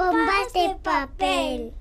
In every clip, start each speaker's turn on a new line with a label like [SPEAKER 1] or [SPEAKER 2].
[SPEAKER 1] Bombas de papel.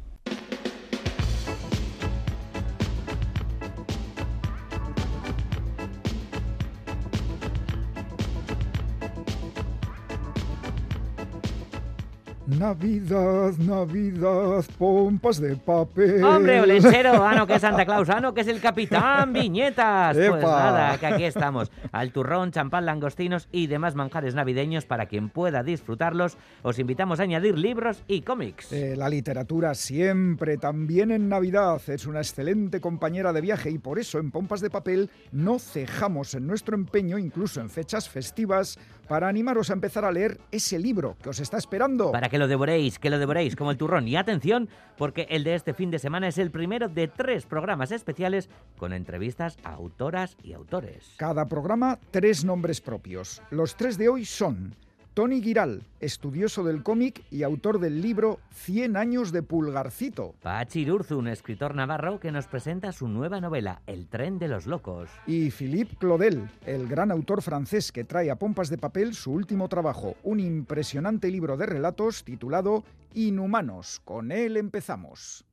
[SPEAKER 2] Navidad, Navidad, pompas de papel.
[SPEAKER 3] Hombre, olenchero, ano que es Santa Claus, ano que es el capitán Viñetas. Pues
[SPEAKER 2] ¡Epa!
[SPEAKER 3] nada, que aquí estamos. Al turrón, champán, langostinos y demás manjares navideños para quien pueda disfrutarlos. Os invitamos a añadir libros y cómics.
[SPEAKER 2] Eh, la literatura siempre, también en Navidad, es una excelente compañera de viaje y por eso en Pompas de Papel no cejamos en nuestro empeño, incluso en fechas festivas, para animaros a empezar a leer ese libro que os está esperando.
[SPEAKER 3] Para que lo devoréis, que lo devoréis como el turrón. Y atención, porque el de este fin de semana es el primero de tres programas especiales con entrevistas a autoras y autores.
[SPEAKER 2] Cada programa, tres nombres propios. Los tres de hoy son Tony Giral, estudioso del cómic y autor del libro 100 años de Pulgarcito.
[SPEAKER 3] Pachi un escritor navarro que nos presenta su nueva novela, El tren de los locos.
[SPEAKER 2] Y Philippe Claudel, el gran autor francés que trae a pompas de papel su último trabajo, un impresionante libro de relatos titulado Inhumanos. Con él empezamos.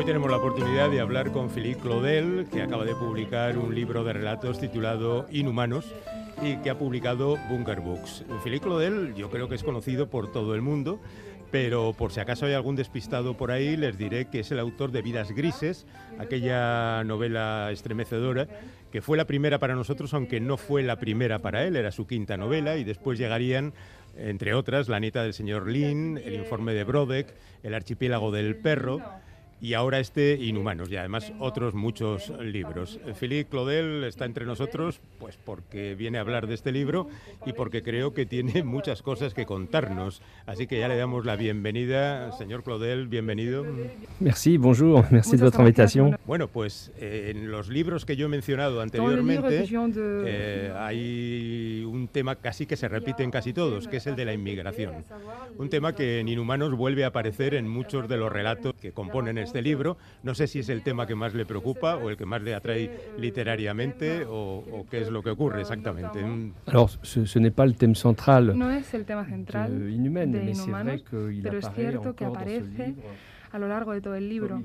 [SPEAKER 4] Hoy tenemos la oportunidad de hablar con Philippe Claudel, que acaba de publicar un libro de relatos titulado Inhumanos y que ha publicado Bunker Books. Philippe Claudel yo creo que es conocido por todo el mundo, pero por si acaso hay algún despistado por ahí, les diré que es el autor de Vidas Grises, aquella novela estremecedora que fue la primera para nosotros, aunque no fue la primera para él, era su quinta novela, y después llegarían, entre otras, La Anita del señor Lin, El informe de Brodeck, El archipiélago del perro, y ahora este Inhumanos y además otros muchos libros. Philippe Claudel está entre nosotros pues porque viene a hablar de este libro y porque creo que tiene muchas cosas que contarnos. Así que ya le damos la bienvenida. Señor Claudel, bienvenido.
[SPEAKER 5] Merci, bonjour, merci de votre invitation.
[SPEAKER 4] Bueno, pues eh, en los libros que yo he mencionado anteriormente eh, hay un tema casi que se repite en casi todos, que es el de la inmigración. Un tema que en Inhumanos vuelve a aparecer en muchos de los relatos que componen este libro. No sé si es el tema que más le preocupa o el que más le atrae literariamente o, o qué es lo que ocurre exactamente. Mm,
[SPEAKER 5] Alors, ce, ce n'est pas le thème central
[SPEAKER 6] No es el tema central
[SPEAKER 5] de Inhumaine,
[SPEAKER 6] de Inhumanos, pero es cierto que aparece a lo largo de todo el libro.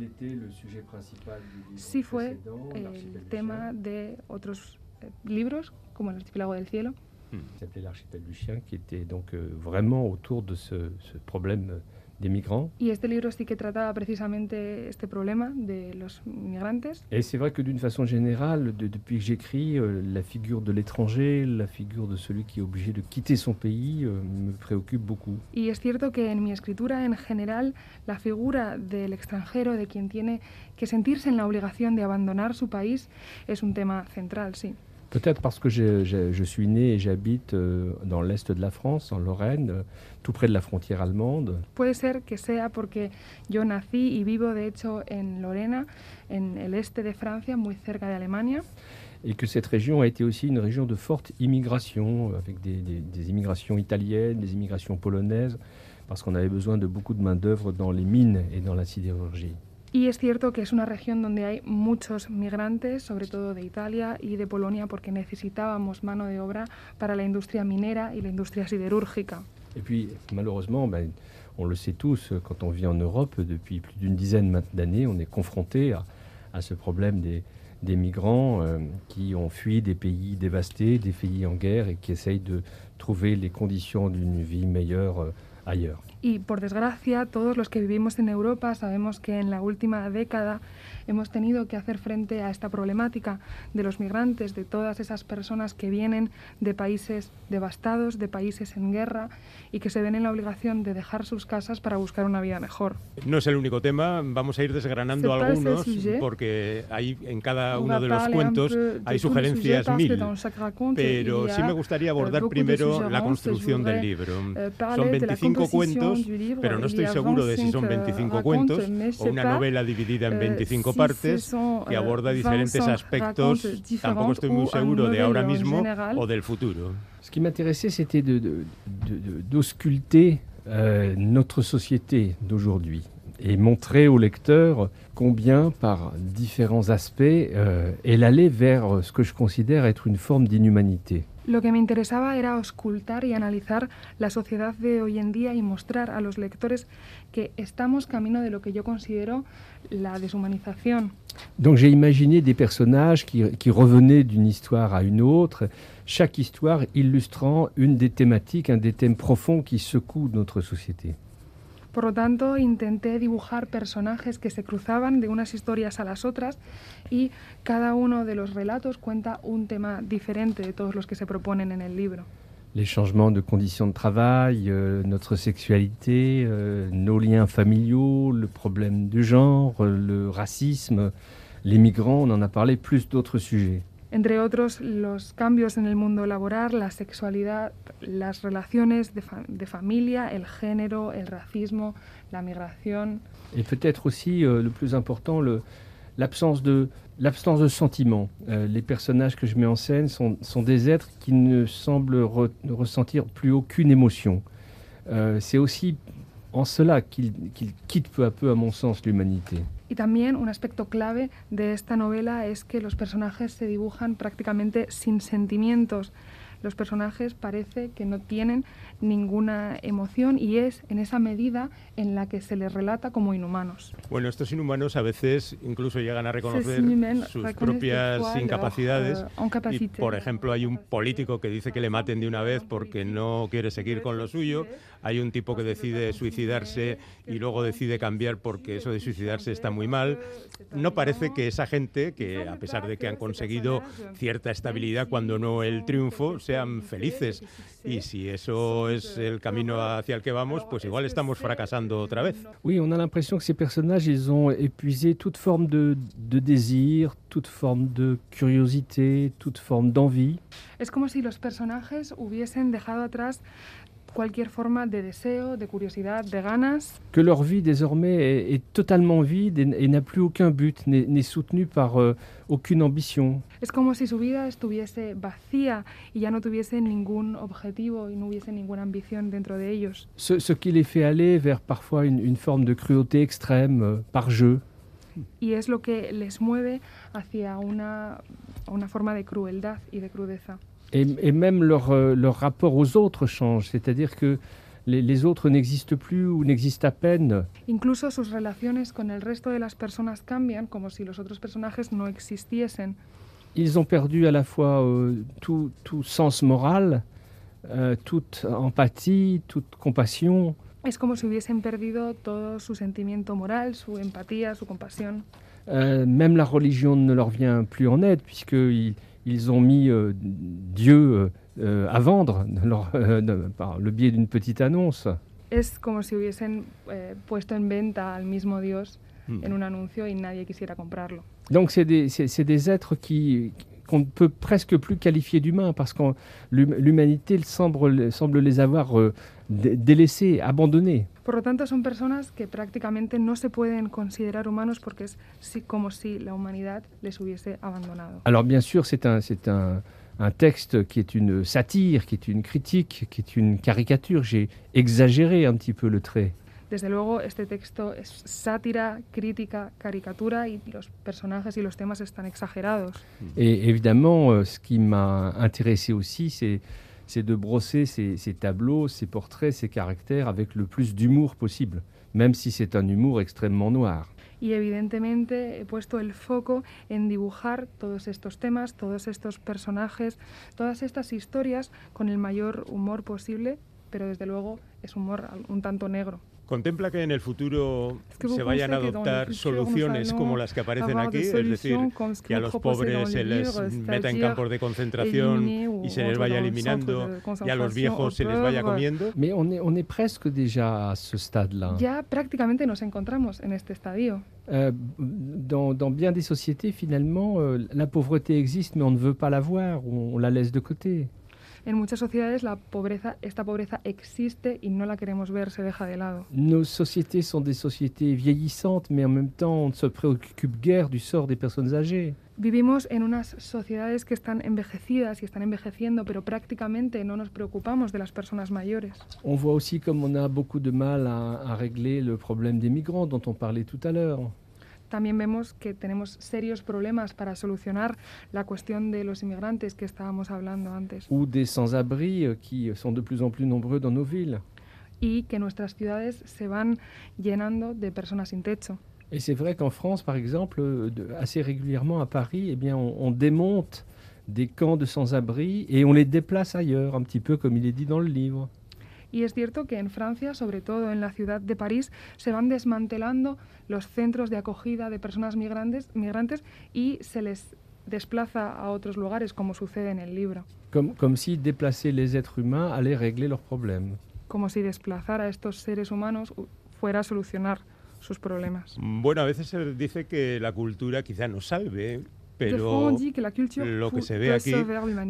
[SPEAKER 6] Sí fue el tema de otros eh, libros, como El archipiélago del cielo,
[SPEAKER 4] mm.
[SPEAKER 5] s'appelait L'Archipel du Chien, qui était donc euh, vraiment autour de ce, ce problème des migrants.
[SPEAKER 6] y este libro sí que trataba precisamente este problema de los migrantes.
[SPEAKER 5] Et c'est vrai que d'une façon générale, de- depuis que j'écris, euh, la figure de l'étranger, la figure de celui qui est obligé de quitter son pays, euh, me préoccupe beaucoup.
[SPEAKER 6] Y es cierto que en mi escritura en general la figura del extranjero, de quien tiene que sentirse en la obligación de abandonar su país, es un tema central, sí.
[SPEAKER 5] Peut-être parce que je, je- je suis né et j'habite euh, dans l'est de la France, en Lorraine, euh, tout près de la frontière allemande.
[SPEAKER 6] Puede ser que sea porque yo nací y vivo de hecho en Lorena, en el este de Francia, muy cerca de Alemania,
[SPEAKER 5] Et que cette région a été aussi une région de forte immigration, euh, avec des, des- des immigrations italiennes, des immigrations polonaises, parce qu'on avait besoin de beaucoup de main-d'œuvre dans les mines et dans la sidérurgie.
[SPEAKER 6] Y es cierto que es una región donde hay muchos migrantes, sobre todo de Italia y de Polonia, porque necesitábamos mano de obra para la industria minera y la industria siderúrgica.
[SPEAKER 5] Et puis, malheureusement, ben, on le sait tous, quand on vit en Europe, depuis plus d'une dizaine d'années, on est confronté à, ce problème des, des migrants euh, qui ont fui des pays dévastés, des pays en guerre et qui essayent de trouver les conditions d'une vie meilleure euh, ailleurs.
[SPEAKER 6] Y por desgracia, todos los que vivimos en Europa sabemos que en la última década hemos tenido que hacer frente a esta problemática de los migrantes, de todas esas personas que vienen de países devastados, de países en guerra y que se ven en la obligación de dejar sus casas para buscar una vida mejor.
[SPEAKER 4] No es el único tema, vamos a ir desgranando algunos porque hay en cada uno de los cuentos hay sugerencias mil. Pero sí me gustaría abordar primero la construcción del libro.
[SPEAKER 6] euh,
[SPEAKER 4] Son
[SPEAKER 6] parler de la
[SPEAKER 4] 25
[SPEAKER 6] composition
[SPEAKER 4] cuentos, pero no estoy seguro de si son
[SPEAKER 6] 25
[SPEAKER 4] 25
[SPEAKER 6] racontes,
[SPEAKER 4] cuentos o una novela dividida en
[SPEAKER 6] euh,
[SPEAKER 4] 25
[SPEAKER 6] si
[SPEAKER 4] partes que
[SPEAKER 6] euh,
[SPEAKER 4] aborda diferentes
[SPEAKER 6] 25
[SPEAKER 4] aspectos. Tampoco estoy muy seguro de ahora mismo o del futuro.
[SPEAKER 5] Ce qui m'intéressait, c'était de- de- de- de- d'ausculter euh, notre société d'aujourd'hui. et montrer au lecteur combien, par différents aspects, euh, elle allait vers ce que je considère être une forme d'inhumanité.
[SPEAKER 6] Lo que me interesaba era auscultar y analizar la sociedad de hoy en día y mostrar a los lectores que estamos camino de lo que yo considero la deshumanización.
[SPEAKER 5] Donc j'ai imaginé des personnages qui, qui revenaient d'une histoire à une autre, chaque histoire illustrant une des thématiques, un des thèmes profonds qui secouent notre société.
[SPEAKER 6] Por lo tanto, intenté dibujar personajes que se cruzaban de unas historias a las otras y cada uno de los relatos cuenta un tema diferente de todos los que se proponen en el libro.
[SPEAKER 5] Les changements de conditions de travail, euh, notre sexualité, euh, nos liens familiaux, le problème du genre, le racisme, les migrants, on en a parlé, plus d'autres sujets.
[SPEAKER 6] Entre otros los cambios en el mundo laboral, la sexualidad, las relaciones de, fa de familia, el género, el racismo, la migración.
[SPEAKER 5] Et peut-être aussi euh, le plus important, l'absence de, l'absence sentiments. Euh, les personnages que je mets en scène sont, des êtres qui ne semblent re ressentir plus aucune émotion. Euh, C'est aussi en cela qu'ils qu quittent peu à peu, à mon sens, l'humanité.
[SPEAKER 6] Y también un aspecto clave de esta novela es que los personajes se dibujan prácticamente sin sentimientos. Los personajes parece que no tienen ninguna emoción y es en esa medida en la que se les relata como inhumanos.
[SPEAKER 4] Bueno, estos inhumanos a veces incluso llegan a reconocer sus propias incapacidades. Y, por ejemplo, hay un político que dice que le maten de una vez porque no quiere seguir con lo suyo. Hay un tipo que decide suicidarse y luego decide cambiar porque eso de suicidarse está muy mal. No parece que esa gente, que a pesar de que han conseguido cierta estabilidad cuando no el triunfo, sean felices. Y si eso es el camino hacia el que vamos, pues igual estamos fracasando otra vez.
[SPEAKER 5] Oui, on a l'impression que ces personnages, ils ont épuisé toute forme de, de désir, toute forme de curiosité, toute forme d'envie.
[SPEAKER 6] Es como si los personajes hubiesen dejado atrás cualquier forma de deseo, de curiosidad, de ganas.
[SPEAKER 5] Que leur vie désormais est, est totalement vide et, et n'a plus aucun but, n'est soutenue par euh, aucune ambition.
[SPEAKER 6] Es como si su vida estuviese vacía y ya no tuviese ningún objetivo y no hubiese ninguna ambición dentro de ellos.
[SPEAKER 5] Ce, ce qui les fait aller vers parfois une, une forme de cruauté extrême, euh, par jeu.
[SPEAKER 6] Y es lo que les mueve hacia una, una forma de crueldad y de crudeza.
[SPEAKER 5] Et, et même leur, euh, leur, rapport aux autres change, c'est-à-dire que les, les autres n'existent plus ou n'existent à peine.
[SPEAKER 6] Incluso sus relaciones con el resto de las personas cambian como si los otros personajes no existiesen.
[SPEAKER 5] Ils ont perdu à la fois euh, tout, tout, sens moral, euh, toute empathie, toute compassion.
[SPEAKER 6] Es como si hubiesen perdido todo su sentimiento moral, su empatía, su compasión.
[SPEAKER 5] Euh, même la religion ne leur vient plus en aide puisqu'ils ils ont mis euh, Dieu euh, à vendre leur, euh, par le biais d'une petite annonce.
[SPEAKER 6] Es como si hubiesen eh, puesto en venta al mismo Dios mm. en un anuncio y nadie quisiera comprarlo.
[SPEAKER 5] Donc c'est des, des, êtres qui qu'on ne peut presque plus qualifier d'humains parce que l'humanité semble, semble les avoir euh, délaissés, abandonnés.
[SPEAKER 6] Por lo tanto, son personas que prácticamente no se pueden considerar humanos porque es si, como si la humanidad les hubiese abandonado.
[SPEAKER 5] Alors bien sûr, c'est un, c'est un, un texte qui est une satire, qui est une critique, qui est une caricature. J'ai exagéré un petit peu le trait.
[SPEAKER 6] Desde luego, este texto es sátira, crítica, caricatura y los personajes y los temas están exagerados.
[SPEAKER 5] Et évidemment, euh, ce qui m'a intéressé aussi, c'est c'est de brosser ces, tableaux, ces portraits, ces caractères avec le plus d'humour possible, même si c'est un humour extrêmement noir.
[SPEAKER 6] Y evidentemente he puesto el foco en dibujar todos estos temas, todos estos personajes, todas estas historias con el mayor humor posible, pero desde luego es humor un tanto negro.
[SPEAKER 4] ¿Contempla que en el futuro se vayan a adoptar soluciones como las que aparecen aquí? Es decir, que a los pobres se les meta en campos de concentración y se les vaya eliminando y a los viejos se les vaya comiendo.
[SPEAKER 5] On est, presque déjà ce stade-là.
[SPEAKER 6] Ya prácticamente nos encontramos en este estadio.
[SPEAKER 5] Euh, dans, dans, bien des sociétés, finalement, euh, la pauvreté existe, mais on ne veut pas la voir, on, on la laisse de côté.
[SPEAKER 6] En muchas sociedades la pobreza, esta pobreza existe y no la queremos ver, se deja de lado.
[SPEAKER 5] Nos sociétés sont des sociétés vieillissantes, mais en même temps, on ne se préoccupe guère du sort des personnes âgées.
[SPEAKER 6] Vivimos en unas sociedades que están envejecidas y están envejeciendo, pero prácticamente no nos preocupamos de las personas mayores.
[SPEAKER 5] On voit aussi comme on a beaucoup de mal à, à régler le problème des migrants dont on parlait tout à l'heure.
[SPEAKER 6] También vemos que tenemos serios problemas para solucionar la cuestión de los inmigrantes que estábamos hablando antes
[SPEAKER 5] ou des sans-abri euh, qui sont de plus en plus nombreux dans nos villes.
[SPEAKER 6] y que nuestras ciudades se van llenando de personas sin techo.
[SPEAKER 5] Et c'est vrai qu'en France, par exemple, euh, de- assez régulièrement à Paris, eh bien, on, on démonte des camps de sans-abri et on les déplace ailleurs, un petit peu comme il est dit dans le livre.
[SPEAKER 6] Y es cierto que en Francia, sobre todo en la ciudad de París, se van desmantelando los centros de acogida de personas migrantes, migrantes y se les desplaza a otros lugares, como sucede en el libro.
[SPEAKER 5] Comme si déplacer les êtres humains allait régler leurs problèmes.
[SPEAKER 6] Como si desplazar a estos seres humanos fuera a solucionar sus problemas.
[SPEAKER 4] Bueno, a veces se dice que la cultura quizá nos salve, pero
[SPEAKER 6] on dit que la culture
[SPEAKER 4] lo que se ve aquí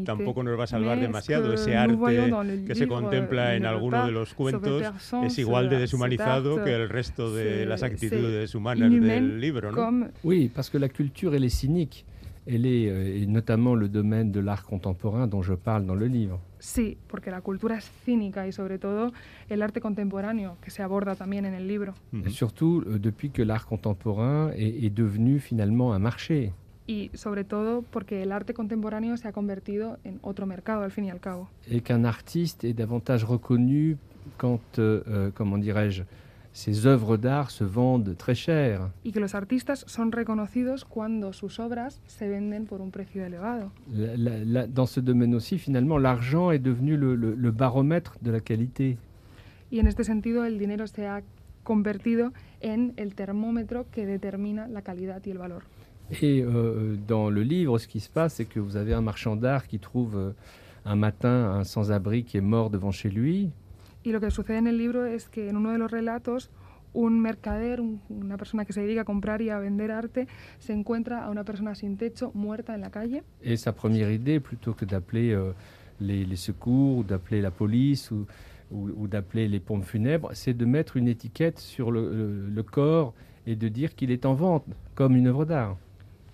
[SPEAKER 4] tampoco nos va a salvar demasiado.
[SPEAKER 6] ce
[SPEAKER 4] Ese
[SPEAKER 6] que nous voyons
[SPEAKER 4] arte
[SPEAKER 6] dans le
[SPEAKER 4] que se
[SPEAKER 6] livre,
[SPEAKER 4] contempla
[SPEAKER 6] euh,
[SPEAKER 4] en alguno
[SPEAKER 6] pas
[SPEAKER 4] de los cuentos es igual de
[SPEAKER 6] art,
[SPEAKER 4] que el resto de las
[SPEAKER 6] c'est
[SPEAKER 4] actitudes humanas del libro, ¿no?
[SPEAKER 5] Oui, parce que la culture, elle est cynique. Elle est, euh, et notamment le domaine de l'art contemporain dont je parle dans le livre.
[SPEAKER 6] Sí, porque la cultura es cínica y sobre todo el arte contemporáneo, que se aborda también en el libro.
[SPEAKER 4] Ujú.
[SPEAKER 5] Surtout euh, depuis que l'art contemporain est, est devenu finalement un marché.
[SPEAKER 6] Y sobre todo porque el arte contemporáneo se ha convertido en otro mercado, al fin y al cabo.
[SPEAKER 5] et qu'un artiste est davantage reconnu quand, euh, euh, comment dirais-je, ses œuvres d'art se vendent très cher.
[SPEAKER 6] Y que los artistas son reconocidos cuando sus obras se venden por un precio elevado.
[SPEAKER 5] La- la- la- dans ce domaine aussi, finalement, l'argent est devenu le, le- le baromètre de la qualité.
[SPEAKER 6] Y en este sentido el dinero se ha convertido en el termómetro que determina la calidad y el valor.
[SPEAKER 5] Et euh, dans le livre, ce qui se passe, c'est que vous avez un marchand d'art qui trouve euh, un matin un sans-abri qui est mort devant chez lui.
[SPEAKER 6] Y lo que sucede en el libro es que en uno de los relatos un mercader, un- una persona que se dedica a comprar y a vender arte, se encuentra a una persona sin techo muerta en la calle
[SPEAKER 5] Et sa première idée, plutôt que d'appeler euh, les, les secours, ou d'appeler la police, ou, ou- ou d'appeler les pompes funèbres, c'est de mettre une étiquette sur le, le- le corps et de dire qu'il est en vente, comme une œuvre d'art.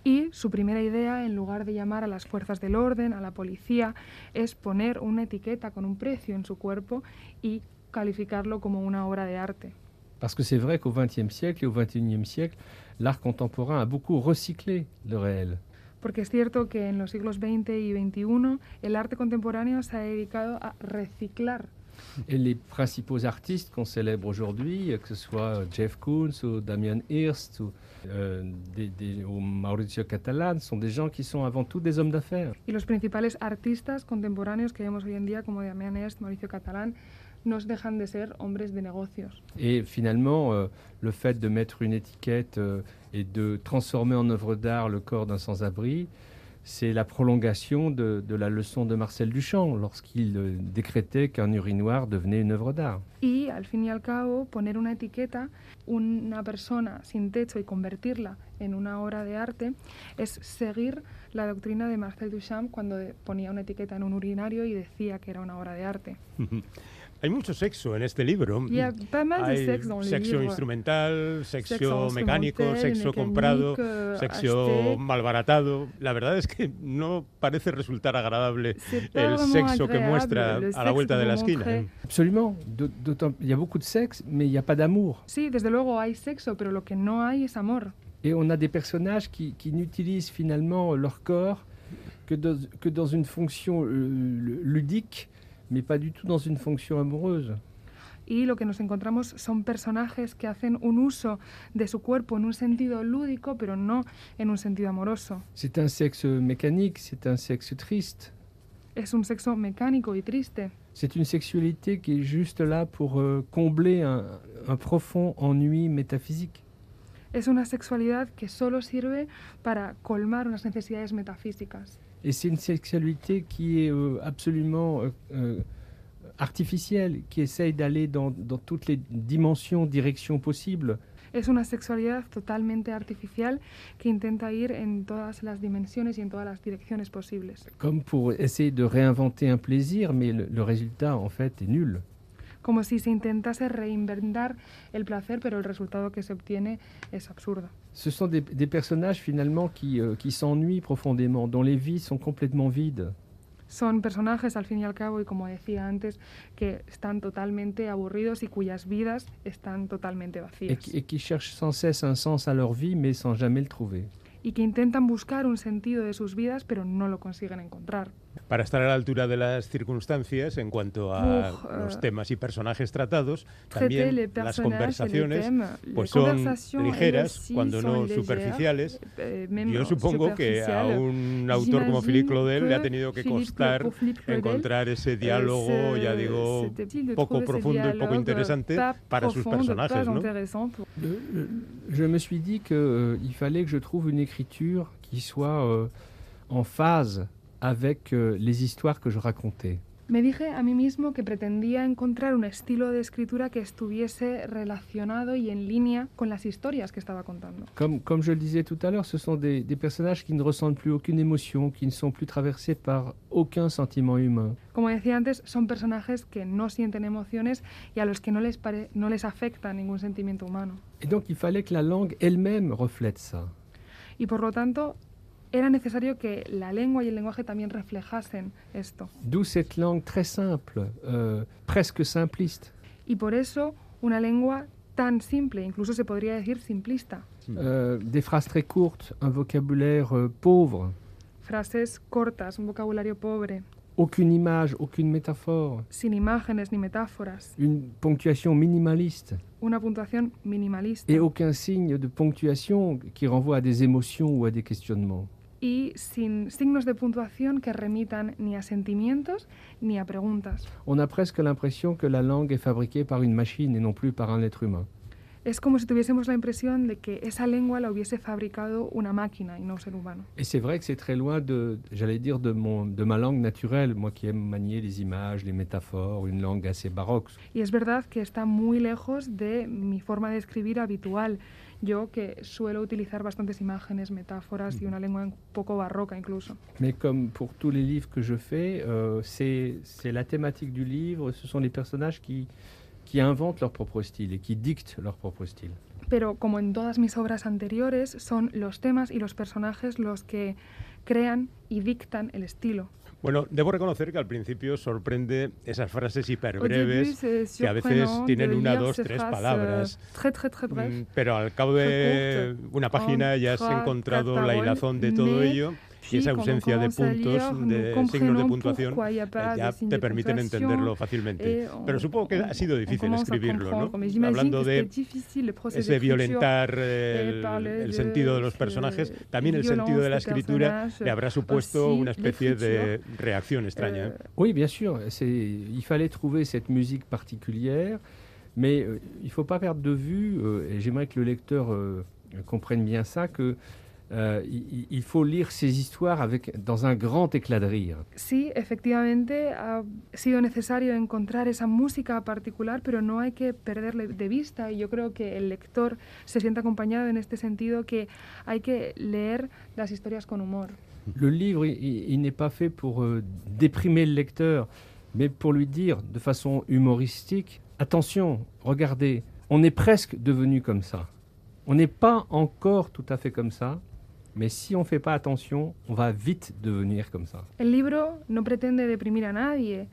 [SPEAKER 6] Y su primera idea, en lugar de llamar a las fuerzas del orden, a la policía, es poner una etiqueta con un precio en su cuerpo y calificarlo como una obra de arte.
[SPEAKER 5] Parce que c'est vrai qu'au XXe siècle et au XXIe siècle, l'art contemporain a beaucoup recyclé le réel.
[SPEAKER 6] Porque es cierto que en los siglos XX y XXI el arte contemporáneo se ha dedicado a reciclar
[SPEAKER 5] Et les principaux artistes qu'on célèbre aujourd'hui, que ce soit Jeff Koons ou Damien Hirst ou, euh, des- des- ou Mauricio Catalan, sont des gens qui sont avant tout des hommes d'affaires.
[SPEAKER 6] Y los principales artistas contemporáneos que vemos hoy en día, como Damián Est, Mauricio Catalán, nos dejan de ser hombres de negocios.
[SPEAKER 5] Et finalement, euh, le fait de mettre une étiquette euh, et de transformer en œuvre d'art le corps d'un sans-abri, c'est la prolongation de, de la leçon de Marcel Duchamp lorsqu'il euh, décrétait qu'un urinoir devenait une œuvre d'art.
[SPEAKER 6] Y al fin y al cabo, poner una etiqueta, una persona sin techo y convertirla en una obra de arte, es seguir la doctrina de Marcel Duchamp cuando ponía una etiqueta en un urinario y decía que era una obra de arte.
[SPEAKER 4] Hay mucho sexo en este libro.
[SPEAKER 6] Il y a pas mal de
[SPEAKER 4] Hay
[SPEAKER 6] sexe dans le
[SPEAKER 4] sexo
[SPEAKER 6] livre.
[SPEAKER 4] instrumental, sexo,
[SPEAKER 6] Sexo
[SPEAKER 4] mecánico, sexo comprado,
[SPEAKER 6] eh,
[SPEAKER 4] sexo
[SPEAKER 6] acheté.
[SPEAKER 4] malbaratado. La verdad es que no parece resultar agradable el sexo que muestra a la vuelta de la esquina.
[SPEAKER 6] montrez.
[SPEAKER 5] Absolument. D'aut- d'autant- Il y a beaucoup de sexe, mais il n'y a pas d'amour.
[SPEAKER 6] Sí, desde luego hay sexo, pero lo que no hay es amor.
[SPEAKER 5] Et on a des personnages qui, qui n'utilisent finalement leur corps que dans, que dans une fonction euh, ludique, mais pas du tout dans une fonction amoureuse.
[SPEAKER 6] Y lo que nos encontramos son personajes que hacen un uso de su cuerpo en un sentido lúdico, pero no en un sentido amoroso.
[SPEAKER 5] C'est un sexe mécanique, c'est un sexe triste.
[SPEAKER 6] Es un sexo mecánico y triste.
[SPEAKER 5] C'est une sexualité qui est juste là pour euh, combler un, un profond ennui métaphysique.
[SPEAKER 6] Es una sexualidad que solo sirve para colmar unas necesidades metafísicas.
[SPEAKER 5] Et c'est une sexualité qui est euh, absolument euh, euh, artificielle, qui essaye d'aller dans, dans toutes les dimensions, directions possibles.
[SPEAKER 6] Es una sexualidad totalmente artificial que intenta ir en todas las dimensiones y en todas las direcciones posibles.
[SPEAKER 5] Comme pour essayer de réinventer un plaisir, mais le, le résultat en fait est nul.
[SPEAKER 6] Como si se intentase reinventar el placer, pero el resultado que se obtiene es absurdo.
[SPEAKER 5] Ce sont des, des personnages finalement qui, euh, qui s'ennuient profondément, dont les vies sont complètement vides.
[SPEAKER 6] Son personajes, al fin y al cabo, y como decía antes, que están totalmente aburridos y cuyas vidas están totalmente vacías.
[SPEAKER 5] et qui cherchent sans cesse un sens à leur vie, mais sans jamais le trouver.
[SPEAKER 6] Y que intentan buscar un sentido de sus vidas, pero no lo consiguen encontrar.
[SPEAKER 4] Para estar a la altura de las circunstancias en cuanto a
[SPEAKER 6] Pour,
[SPEAKER 4] los
[SPEAKER 6] euh,
[SPEAKER 4] temas y personajes tratados, también las conversaciones
[SPEAKER 6] thèmes,
[SPEAKER 4] pues son ligeras, cuando no
[SPEAKER 6] légères,
[SPEAKER 4] superficiales.
[SPEAKER 6] eh,
[SPEAKER 4] Yo supongo que a un autor como Philippe Claudel le ha tenido que
[SPEAKER 6] Philippe-
[SPEAKER 4] costar
[SPEAKER 6] Claudel,
[SPEAKER 4] encontrar ese
[SPEAKER 6] eh,
[SPEAKER 4] diálogo, ya digo, poco profundo y poco interesante para sus personajes, ¿no?
[SPEAKER 6] pour-
[SPEAKER 5] je me suis dit qu'il fallait que je trouve une écriture qui soit euh, en phase avec euh, les histoires que je racontais.
[SPEAKER 6] Me dije a mí mismo que pretendía encontrar un estilo de escritura que estuviese relacionado y en línea con las historias que estaba contando.
[SPEAKER 5] Comme, comme je le disais tout à l'heure, ce sont des, des personnages qui ne ressentent plus aucune émotion, qui ne sont plus traversés par aucun sentiment humain.
[SPEAKER 6] Como decía antes, son personajes que no sienten emociones y a los que no les, pare- no les afecta ningún sentimiento humano.
[SPEAKER 5] Et donc il fallait que la langue elle-même reflète ça.
[SPEAKER 6] Y por lo tanto, era necesario que la lengua y el lenguaje también reflejasen esto.
[SPEAKER 5] D'où cette langue très simple, euh, presque simpliste.
[SPEAKER 6] Y por eso, una lengua tan simple, incluso se podría decir simplista.
[SPEAKER 5] Euh, des phrases très courtes, un vocabulaire euh, pauvre,
[SPEAKER 6] Frases cortas, un vocabulario pobre,
[SPEAKER 5] aucune image, aucune métaphore,
[SPEAKER 6] sin imágenes ni metáforas,
[SPEAKER 5] une ponctuation minimaliste
[SPEAKER 6] una puntuación minimalista
[SPEAKER 5] et aucun signe de ponctuation qui renvoie à des émotions ou à des questionnements.
[SPEAKER 6] Y sin signos de puntuación que remitan ni a sentimientos ni a preguntas.
[SPEAKER 5] On a presque l'impression que la langue est fabriquée par une machine et non plus par un être humain.
[SPEAKER 6] Es como si tuviésemos la impresión de que esa lengua la hubiese fabricado una máquina y no un ser humano.
[SPEAKER 5] Et c'est vrai que c'est très loin de, j'allais dire, de, mon, de ma langue naturelle, moi qui aime manier les images, les métaphores, une langue assez baroque.
[SPEAKER 6] Y es verdad que está muy lejos de mi forma de escribir habitual. Yo que suelo utilizar bastantes imágenes, metáforas y una lengua un poco barroca incluso.
[SPEAKER 5] Mais comme pour tous les livres que je fais, euh, c'est la thématique du livre, ce sont les personnages qui, qui inventent leur propre style et qui dictent leur propre style.
[SPEAKER 6] Pero como en todas mis obras anteriores, son los temas y los personajes los que crean y dictan el estilo.
[SPEAKER 4] Bueno, debo reconocer que al principio sorprende esas frases hiperbreves que a veces tienen una, dos, tres palabras.
[SPEAKER 6] Très, très, très bref.
[SPEAKER 4] Mm, Pero al cabo de una página ya has encontrado la hilazón de todo ello y esa ausencia de puntos, de signos de puntuación, eh, ya te permiten entenderlo fácilmente.
[SPEAKER 6] on-
[SPEAKER 4] Pero supongo que ha sido difícil escribirlo. ¿no? Hablando de ese violentar
[SPEAKER 6] eh,
[SPEAKER 4] el, el sentido de los
[SPEAKER 6] ce-
[SPEAKER 4] personajes, también el sentido de la escritura le habrá supuesto una especie de reacción extraña. ¿eh?
[SPEAKER 5] Oui, bien sûr, il fallait trouver cette musique particulière, mais euh, il ne faut pas perdre de vue, euh, et j'aimerais que le lecteur euh, comprenne bien ça, que euh, il, il faut lire ces histoires avec, dans un grand éclat de rire.
[SPEAKER 6] Sí, efectivamente ha sido necesario encontrar esa música particular, pero no hay que perderle de vista. Y yo creo que el lector se siente acompañado en este sentido que hay que leer las historias con humor.
[SPEAKER 5] Le livre, il, il n'est pas fait pour euh, déprimer le lecteur, mais pour lui dire de façon humoristique, attention, regardez, on est presque devenu comme ça. On n'est pas encore tout à fait comme ça, mais si on fait pas attention, on va vite devenir comme ça.
[SPEAKER 6] El libro no pretende deprimir a nadie,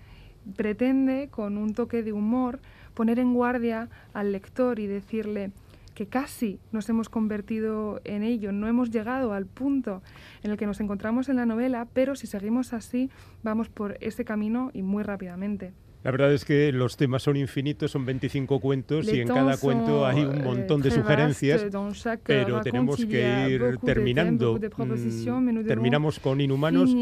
[SPEAKER 6] pretende, con un toque de humor, poner en guardia al lector y decirle que casi nos hemos convertido en ello, no hemos llegado al punto en el que nos encontramos en la novela, pero si seguimos así, vamos por ese camino y muy rápidamente.
[SPEAKER 4] La verdad es que los temas son infinitos, son 25 cuentos y
[SPEAKER 6] Les
[SPEAKER 4] en
[SPEAKER 6] temps
[SPEAKER 4] cada cuento hay un
[SPEAKER 6] euh,
[SPEAKER 4] montón de sugerencias.
[SPEAKER 6] chaque
[SPEAKER 4] Pero
[SPEAKER 6] raconte,
[SPEAKER 4] tenemos
[SPEAKER 6] y
[SPEAKER 4] que ir
[SPEAKER 6] thèmes,
[SPEAKER 4] terminando. Mm, Terminamos con Inhumanos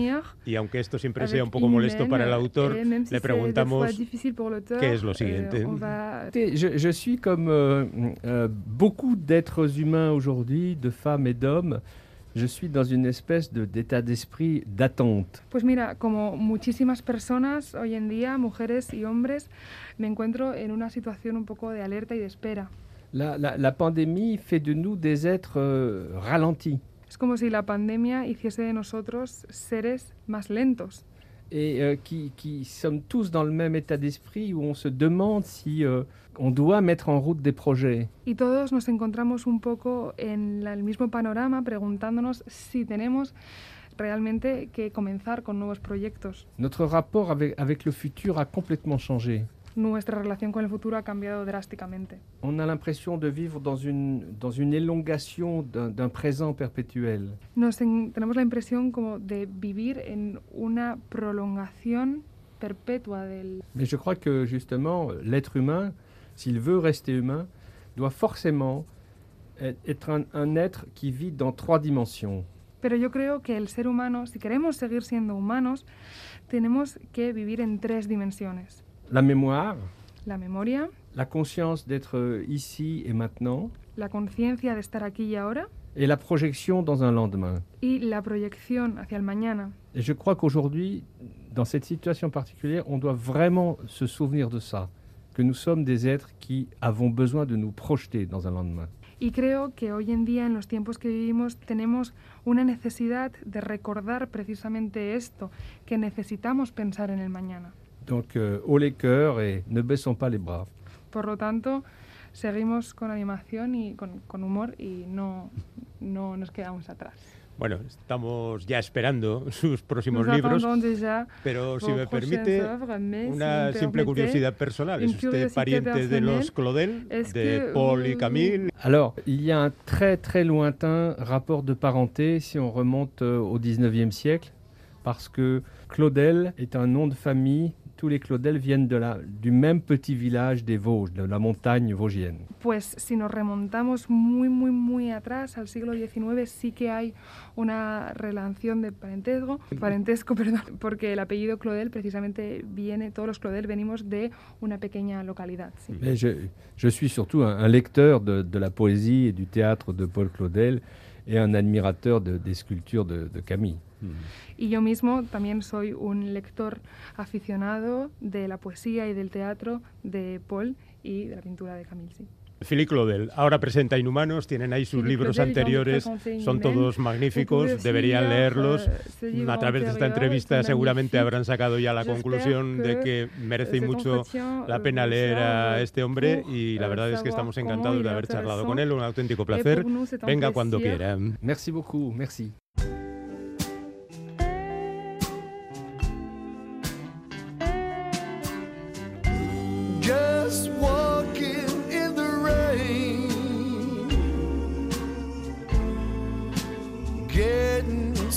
[SPEAKER 4] y aunque esto siempre sea un poco molesto para el autor, le preguntamos qué es lo
[SPEAKER 6] euh,
[SPEAKER 4] siguiente.
[SPEAKER 5] Je, je suis comme euh, euh, beaucoup d'êtres humains aujourd'hui, de femmes et d'hommes, je suis dans une espèce de- d'état d'esprit d'attente.
[SPEAKER 6] Pues mira, como muchísimas personas hoy en día, mujeres y hombres, me encuentro en una situación un poco de alerta y de espera.
[SPEAKER 5] La, la, la pandémie fait de nous des êtres euh, ralentis.
[SPEAKER 6] Es como si la pandemia hiciese de nosotros seres más lentos
[SPEAKER 5] et euh, qui, qui, sommes tous dans le même état d'esprit où on se demande si euh, on doit mettre en route des projets.
[SPEAKER 6] Y todos nos encontramos un poco en la, el mismo panorama preguntándonos si tenemos realmente que comenzar con nuevos proyectos.
[SPEAKER 5] Notre rapport avec, avec le futur a complètement changé.
[SPEAKER 6] Nuestra relación con el futuro ha cambiado drásticamente.
[SPEAKER 5] On a l'impression de vivre dans une, dans une élongation d'un présent perpétuel.
[SPEAKER 6] Nos en, tenemos la impresión como de vivir en una prolongación perpetua del...
[SPEAKER 5] Mais je crois que justement, l'être humain, s'il veut rester humain, doit forcément être un, un être qui vit dans trois dimensions.
[SPEAKER 6] Pero yo creo que el ser humano, si queremos seguir siendo humanos, tenemos que vivir en tres dimensiones.
[SPEAKER 5] La mémoire.
[SPEAKER 6] La memoria.
[SPEAKER 5] La conscience d'être ici et maintenant.
[SPEAKER 6] La conciencia de estar aquí y ahora.
[SPEAKER 5] Et la projection dans un lendemain.
[SPEAKER 6] Y la proyección hacia el mañana.
[SPEAKER 5] Et je crois qu'aujourd'hui, dans cette situation particulière, on doit vraiment se souvenir de ça, que nous sommes des êtres qui avons besoin de nous projeter dans un lendemain.
[SPEAKER 6] Y creo que hoy en día, en los tiempos que vivimos, tenemos una necesidad de recordar precisamente esto, que necesitamos pensar en el mañana.
[SPEAKER 5] Donc, euh, haut les cœurs et ne baissons pas les bras.
[SPEAKER 6] Por lo tanto, seguimos con animación y con, con humor y no, no nos quedamos atrás.
[SPEAKER 4] Bueno, estamos ya esperando sus próximos libros, pero si me permite, una simple curiosidad personal. ¿Es usted pariente de los Claudel, de Paul y Camille?
[SPEAKER 5] Alors, il y a un très très lointain rapport de parenté si on remonte euh, au 19e siècle, parce que Claudel est un nom de famille tous les Claudel viennent de la, du même petit village des Vosges, de la montagne vosgienne.
[SPEAKER 6] Pues si nos remontamos muy, muy, muy atrás, al siglo XIX, sí que hay una relación de parentesco, parentesco perdón, porque el apellido Claudel precisamente viene, todos los Claudel venimos de una pequeña localidad. Sí.
[SPEAKER 5] Mais je, je, suis surtout un, un lecteur de, de, la poésie et du théâtre de Paul Claudel et un admirateur de, des sculptures de, de Camille.
[SPEAKER 6] Mm. Y yo mismo también soy un lector aficionado de la poesía y del teatro de Paul y de la pintura de Camille. Sí.
[SPEAKER 4] Philippe Claudel, ahora presenta Inhumanos, tienen ahí sus libros anteriores, son todos magníficos, deberían leerlos. A través de esta entrevista seguramente habrán sacado ya la conclusión de que merece mucho la pena leer a este hombre y la verdad es que estamos encantados de haber charlado con él, un auténtico placer. Venga cuando quiera.
[SPEAKER 5] Merci beaucoup, merci.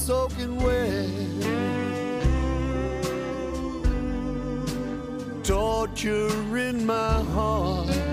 [SPEAKER 5] Soaking wet. Torture in my heart.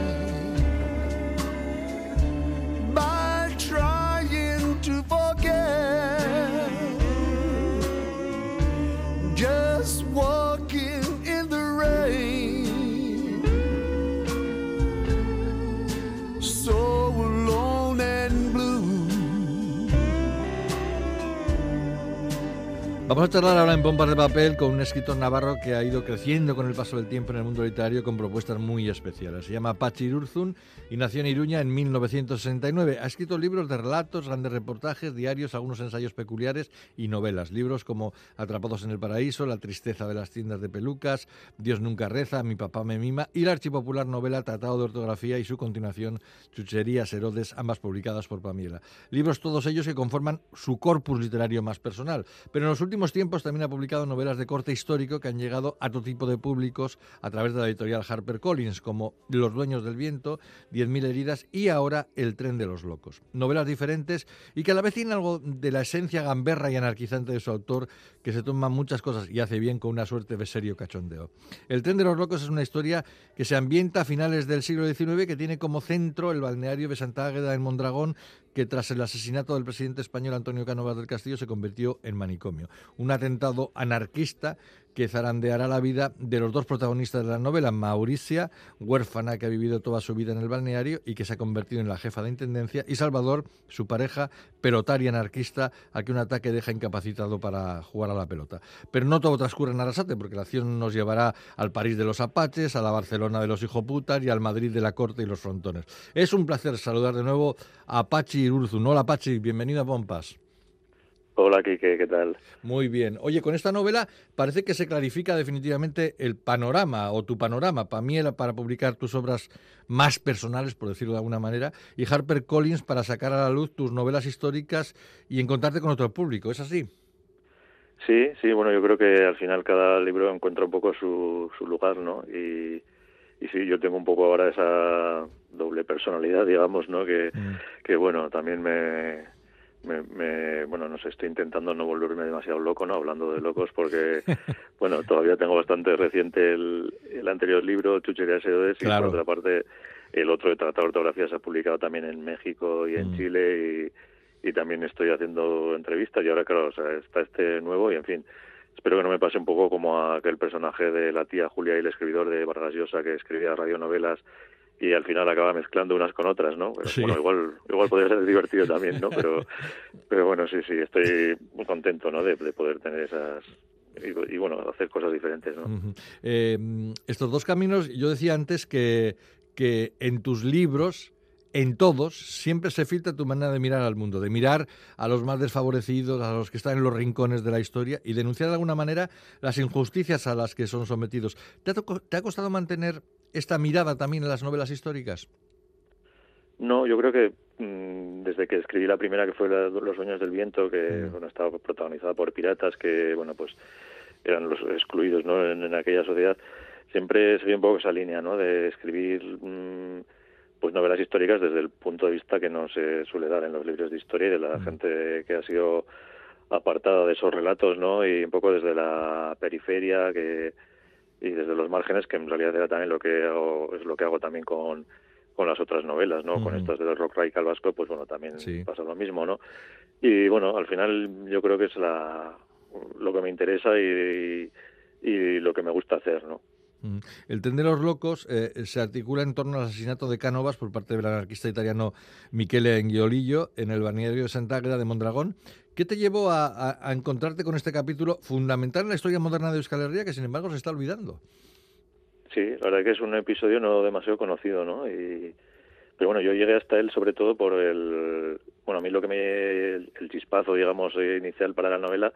[SPEAKER 7] Vamos a charlar ahora en Pompas de Papel con un escritor navarro que ha ido creciendo con el paso del tiempo en el mundo literario con propuestas muy especiales. Se llama Pachi Urzun y nació en Iruña en 1969. Ha escrito libros de relatos, grandes reportajes, diarios, algunos ensayos peculiares y novelas. Libros como Atrapados en el Paraíso, La tristeza de las tiendas de pelucas, Dios nunca reza, Mi papá me mima y la archipopular novela Tratado de Ortografía y su continuación Chucherías Herodes, ambas publicadas por Pamiela. Libros todos ellos que conforman su corpus literario más personal. Pero en los últimos tiempos también ha publicado novelas de corte histórico que han llegado a todo tipo de públicos a través de la editorial HarperCollins, como Los dueños del viento, 10.000 heridas y ahora El tren de los locos. Novelas diferentes y que a la vez tienen algo de la esencia gamberra y anarquizante de su autor, que se toma muchas cosas y hace bien con una suerte de serio cachondeo. El tren de los locos es una historia que se ambienta a finales del siglo XIX, que tiene como centro el balneario de Santa Águeda en Mondragón, que tras el asesinato del presidente español Antonio Cánovas del Castillo se convirtió en manicomio. Un atentado anarquista que zarandeará la vida de los dos protagonistas de la novela, Mauricia, huérfana que ha vivido toda su vida en el balneario y que se ha convertido en la jefa de intendencia, y Salvador, su pareja, pelotaria anarquista, a que un ataque deja incapacitado para jugar a la pelota. Pero no todo transcurre en Arasate, porque la acción nos llevará al París de los Apaches, a la Barcelona de los hijoputas y al Madrid de la Corte y los Frontones. Es un placer saludar de nuevo a Pachi Irurzu. Hola Pachi, bienvenido a Pompas.
[SPEAKER 8] Hola, Kike, ¿qué tal?
[SPEAKER 7] Muy bien. Oye, con esta novela parece que se clarifica definitivamente el panorama o tu panorama. Para mí para publicar tus obras más personales, por decirlo de alguna manera, y Harper Collins para sacar a la luz tus novelas históricas y encontrarte con otro público. ¿Es así?
[SPEAKER 8] Sí, sí, bueno, yo creo que al final cada libro encuentra un poco su, su lugar, ¿no? Y, y sí, yo tengo un poco ahora esa doble personalidad, digamos, ¿no? Que, mm. que bueno, también me me, bueno, no sé, estoy intentando no volverme demasiado loco, ¿no? Hablando de locos, porque, bueno, todavía tengo bastante reciente el, el anterior libro, Chucherías Edodes, y por otra parte, el otro de Tratado de Ortografía se ha publicado también en México y en mm. Chile, y, y también estoy haciendo entrevistas, y ahora, claro, o sea, está este nuevo, y en fin, espero que no me pase un poco como a aquel personaje de la tía Julia y el escritor de Vargas Llosa que escribía radionovelas y al final acaba mezclando unas con otras, ¿no? Bueno, igual, igual podría ser divertido también, ¿no? Pero, pero bueno, sí, sí, estoy muy contento, ¿no? De, poder tener esas, y, bueno, hacer cosas diferentes. ¿no?
[SPEAKER 7] Eh, estos dos caminos, yo decía antes que, que en tus libros, en todos, siempre se filtra tu manera de mirar al mundo, de mirar a los más desfavorecidos, a los que están en los rincones de la historia y denunciar de alguna manera las injusticias a las que son sometidos. ¿Te ha, te ha costado mantener esta mirada también en las novelas históricas?
[SPEAKER 8] No, yo creo que mm, desde que escribí la primera, que fue Los sueños del viento, que mm. estaba protagonizada por piratas, que bueno, pues eran los excluidos ¿no? en, aquella sociedad, siempre seguí un poco esa línea ¿no? de escribir mm, pues novelas históricas desde el punto de vista que no se suele dar en los libros de historia y de la gente que ha sido apartada de esos relatos, ¿no? Y un poco desde la periferia que y desde los márgenes, que en realidad era también lo que hago, es lo que hago también con, con las otras novelas, ¿no? Con estas del rock radical vasco, pues bueno, también pasa lo mismo, ¿no? Y bueno, al final yo creo que es la, lo que me interesa y, y, lo que me gusta hacer, ¿no?
[SPEAKER 7] El tren de los locos eh, se articula en torno al asesinato de Cánovas por parte del anarquista italiano Michele Engiolillo en el balneario de Santa de Mondragón, ¿Qué te llevó a, encontrarte con este capítulo fundamental en la historia moderna de Euskal Herria que sin embargo se está olvidando?
[SPEAKER 8] Sí, la verdad que es un episodio no demasiado conocido, ¿no? Y, pero bueno, yo llegué hasta él sobre todo por el... Bueno, a mí lo que me... el chispazo, digamos, inicial para la novela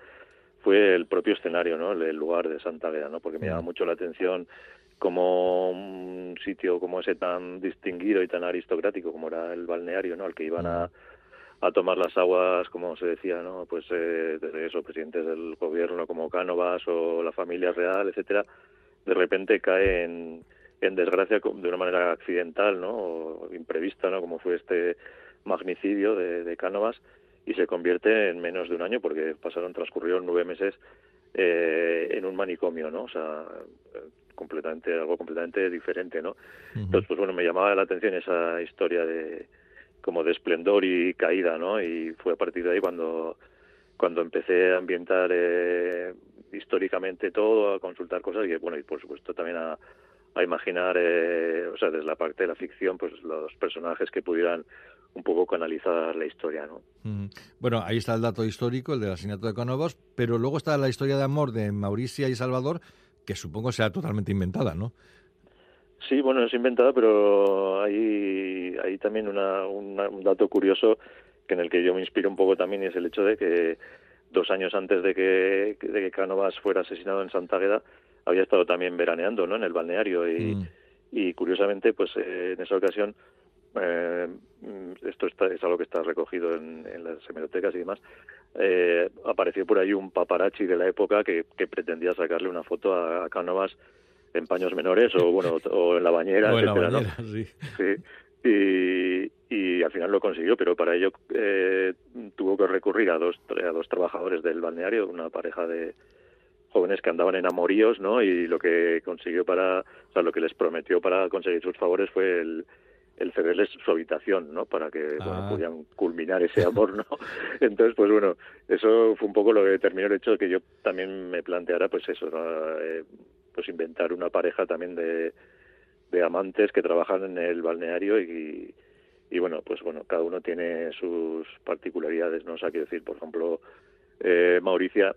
[SPEAKER 8] fue el propio escenario, ¿no? El lugar de Santa Veda, ¿no? Porque me llama mucho la atención como un sitio como ese tan distinguido y tan aristocrático como era el balneario, ¿no? Al que iban a a tomar las aguas, como se decía, ¿no? Pues eh, eso, presidentes del gobierno como Cánovas o la familia real, etcétera, de repente cae en, desgracia de una manera accidental, ¿no? O imprevista, ¿no? Como fue este magnicidio de, de Cánovas y se convierte en menos de un año porque pasaron, transcurrieron nueve meses eh, en un manicomio, ¿no? O sea, completamente, algo completamente diferente, ¿no? Entonces, pues bueno, me llamaba la atención esa historia de como de esplendor y caída, ¿no? Y fue a partir de ahí cuando, cuando empecé a ambientar eh, históricamente todo, a consultar cosas y, bueno, y por supuesto también a, a imaginar, eh, o sea, desde la parte de la ficción, pues los personajes que pudieran un poco canalizar la historia, ¿no?
[SPEAKER 7] Bueno, ahí está el dato histórico, el del asesinato de Conovos, pero luego está la historia de amor de Mauricia y Salvador, que supongo sea totalmente inventada, ¿no?
[SPEAKER 8] Sí, bueno, es inventada, pero hay, hay también una, un dato curioso que en el que yo me inspiro un poco también y es el hecho de que dos años antes de que, de que Cánovas fuera asesinado en Santa Agueda, había estado también veraneando ¿no? en el balneario y, mm. y curiosamente, pues eh, en esa ocasión, eh, esto está, es algo que está recogido en, las hemerotecas y demás, eh, apareció por ahí un paparazzi de la época que, que pretendía sacarle una foto a, a Cánovas en paños menores o bueno o en la bañera,
[SPEAKER 7] sí.
[SPEAKER 8] Y, y, al final lo consiguió, pero para ello eh, tuvo que recurrir a dos, a dos trabajadores del balneario, una pareja de jóvenes que andaban en amoríos, ¿no? Y lo que consiguió para, o sea, lo que les prometió para conseguir sus favores fue el, el cederles su habitación, ¿no? Para que bueno,
[SPEAKER 7] Ah.
[SPEAKER 8] pudieran culminar ese amor, ¿no? Entonces, pues bueno, eso fue un poco lo que determinó el hecho de que yo también me planteara, pues eso, ¿no? Eh, pues inventar una pareja también de, de amantes que trabajan en el balneario y, y bueno, pues bueno, cada uno tiene sus particularidades, ¿no? O sea, quiero decir, por ejemplo, eh, Mauricia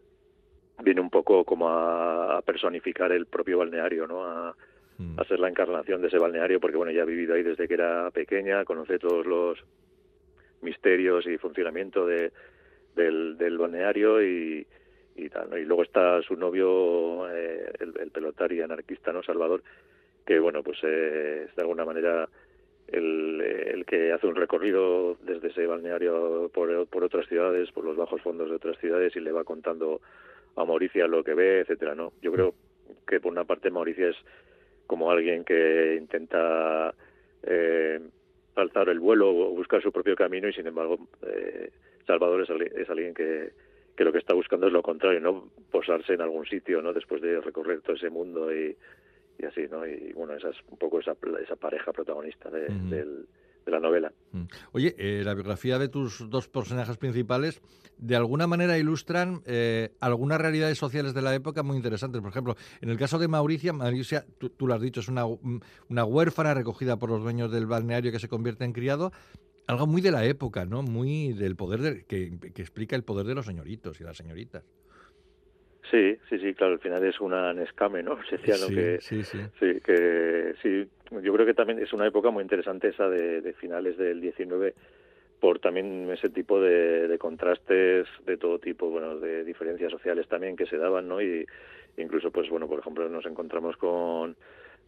[SPEAKER 8] viene un poco como a, a personificar el propio balneario, ¿no? A,
[SPEAKER 7] Mm.
[SPEAKER 8] a ser la encarnación de ese balneario, porque bueno, ya ha vivido ahí desde que era pequeña, conoce todos los misterios y funcionamiento de, del, del balneario y, y tal, ¿no? Y luego está su novio, eh, el, el pelotari anarquista, ¿no? Salvador, que bueno, pues eh, es de alguna manera el, el que hace un recorrido desde ese balneario por, por otras ciudades, por los bajos fondos de otras ciudades y le va contando a Mauricia lo que ve, etcétera, ¿no? Yo creo que por una parte Mauricia es como alguien que intenta eh, alzar el vuelo o buscar su propio camino y sin embargo eh, Salvador es, es alguien que, que lo que está buscando es lo contrario, no posarse en algún sitio, ¿no? Después de recorrer todo ese mundo y, y así, ¿no? Y bueno, esa es un poco esa, esa pareja protagonista de, del- de la novela.
[SPEAKER 7] Mm. Oye, eh, la biografía de tus dos personajes principales de alguna manera ilustran eh, algunas realidades sociales de la época muy interesantes. Por ejemplo, en el caso de Mauricia, Mauricia, tú, tú lo has dicho, es una, una huérfana recogida por los dueños del balneario que se convierte en criado. Algo muy de la época, ¿no? Muy del poder, de, que, que explica el poder de los señoritos y las señoritas.
[SPEAKER 8] Sí, sí, sí, claro, al final es una nescame, ¿no? Se decía, ¿no?
[SPEAKER 7] Sí,
[SPEAKER 8] que,
[SPEAKER 7] sí, sí.
[SPEAKER 8] Sí, que sí, yo creo que también es una época muy interesante esa de, de finales del 19 por también ese tipo de, de contrastes de todo tipo, bueno, de diferencias sociales también que se daban, ¿no? Y incluso, pues bueno, por ejemplo, nos encontramos con,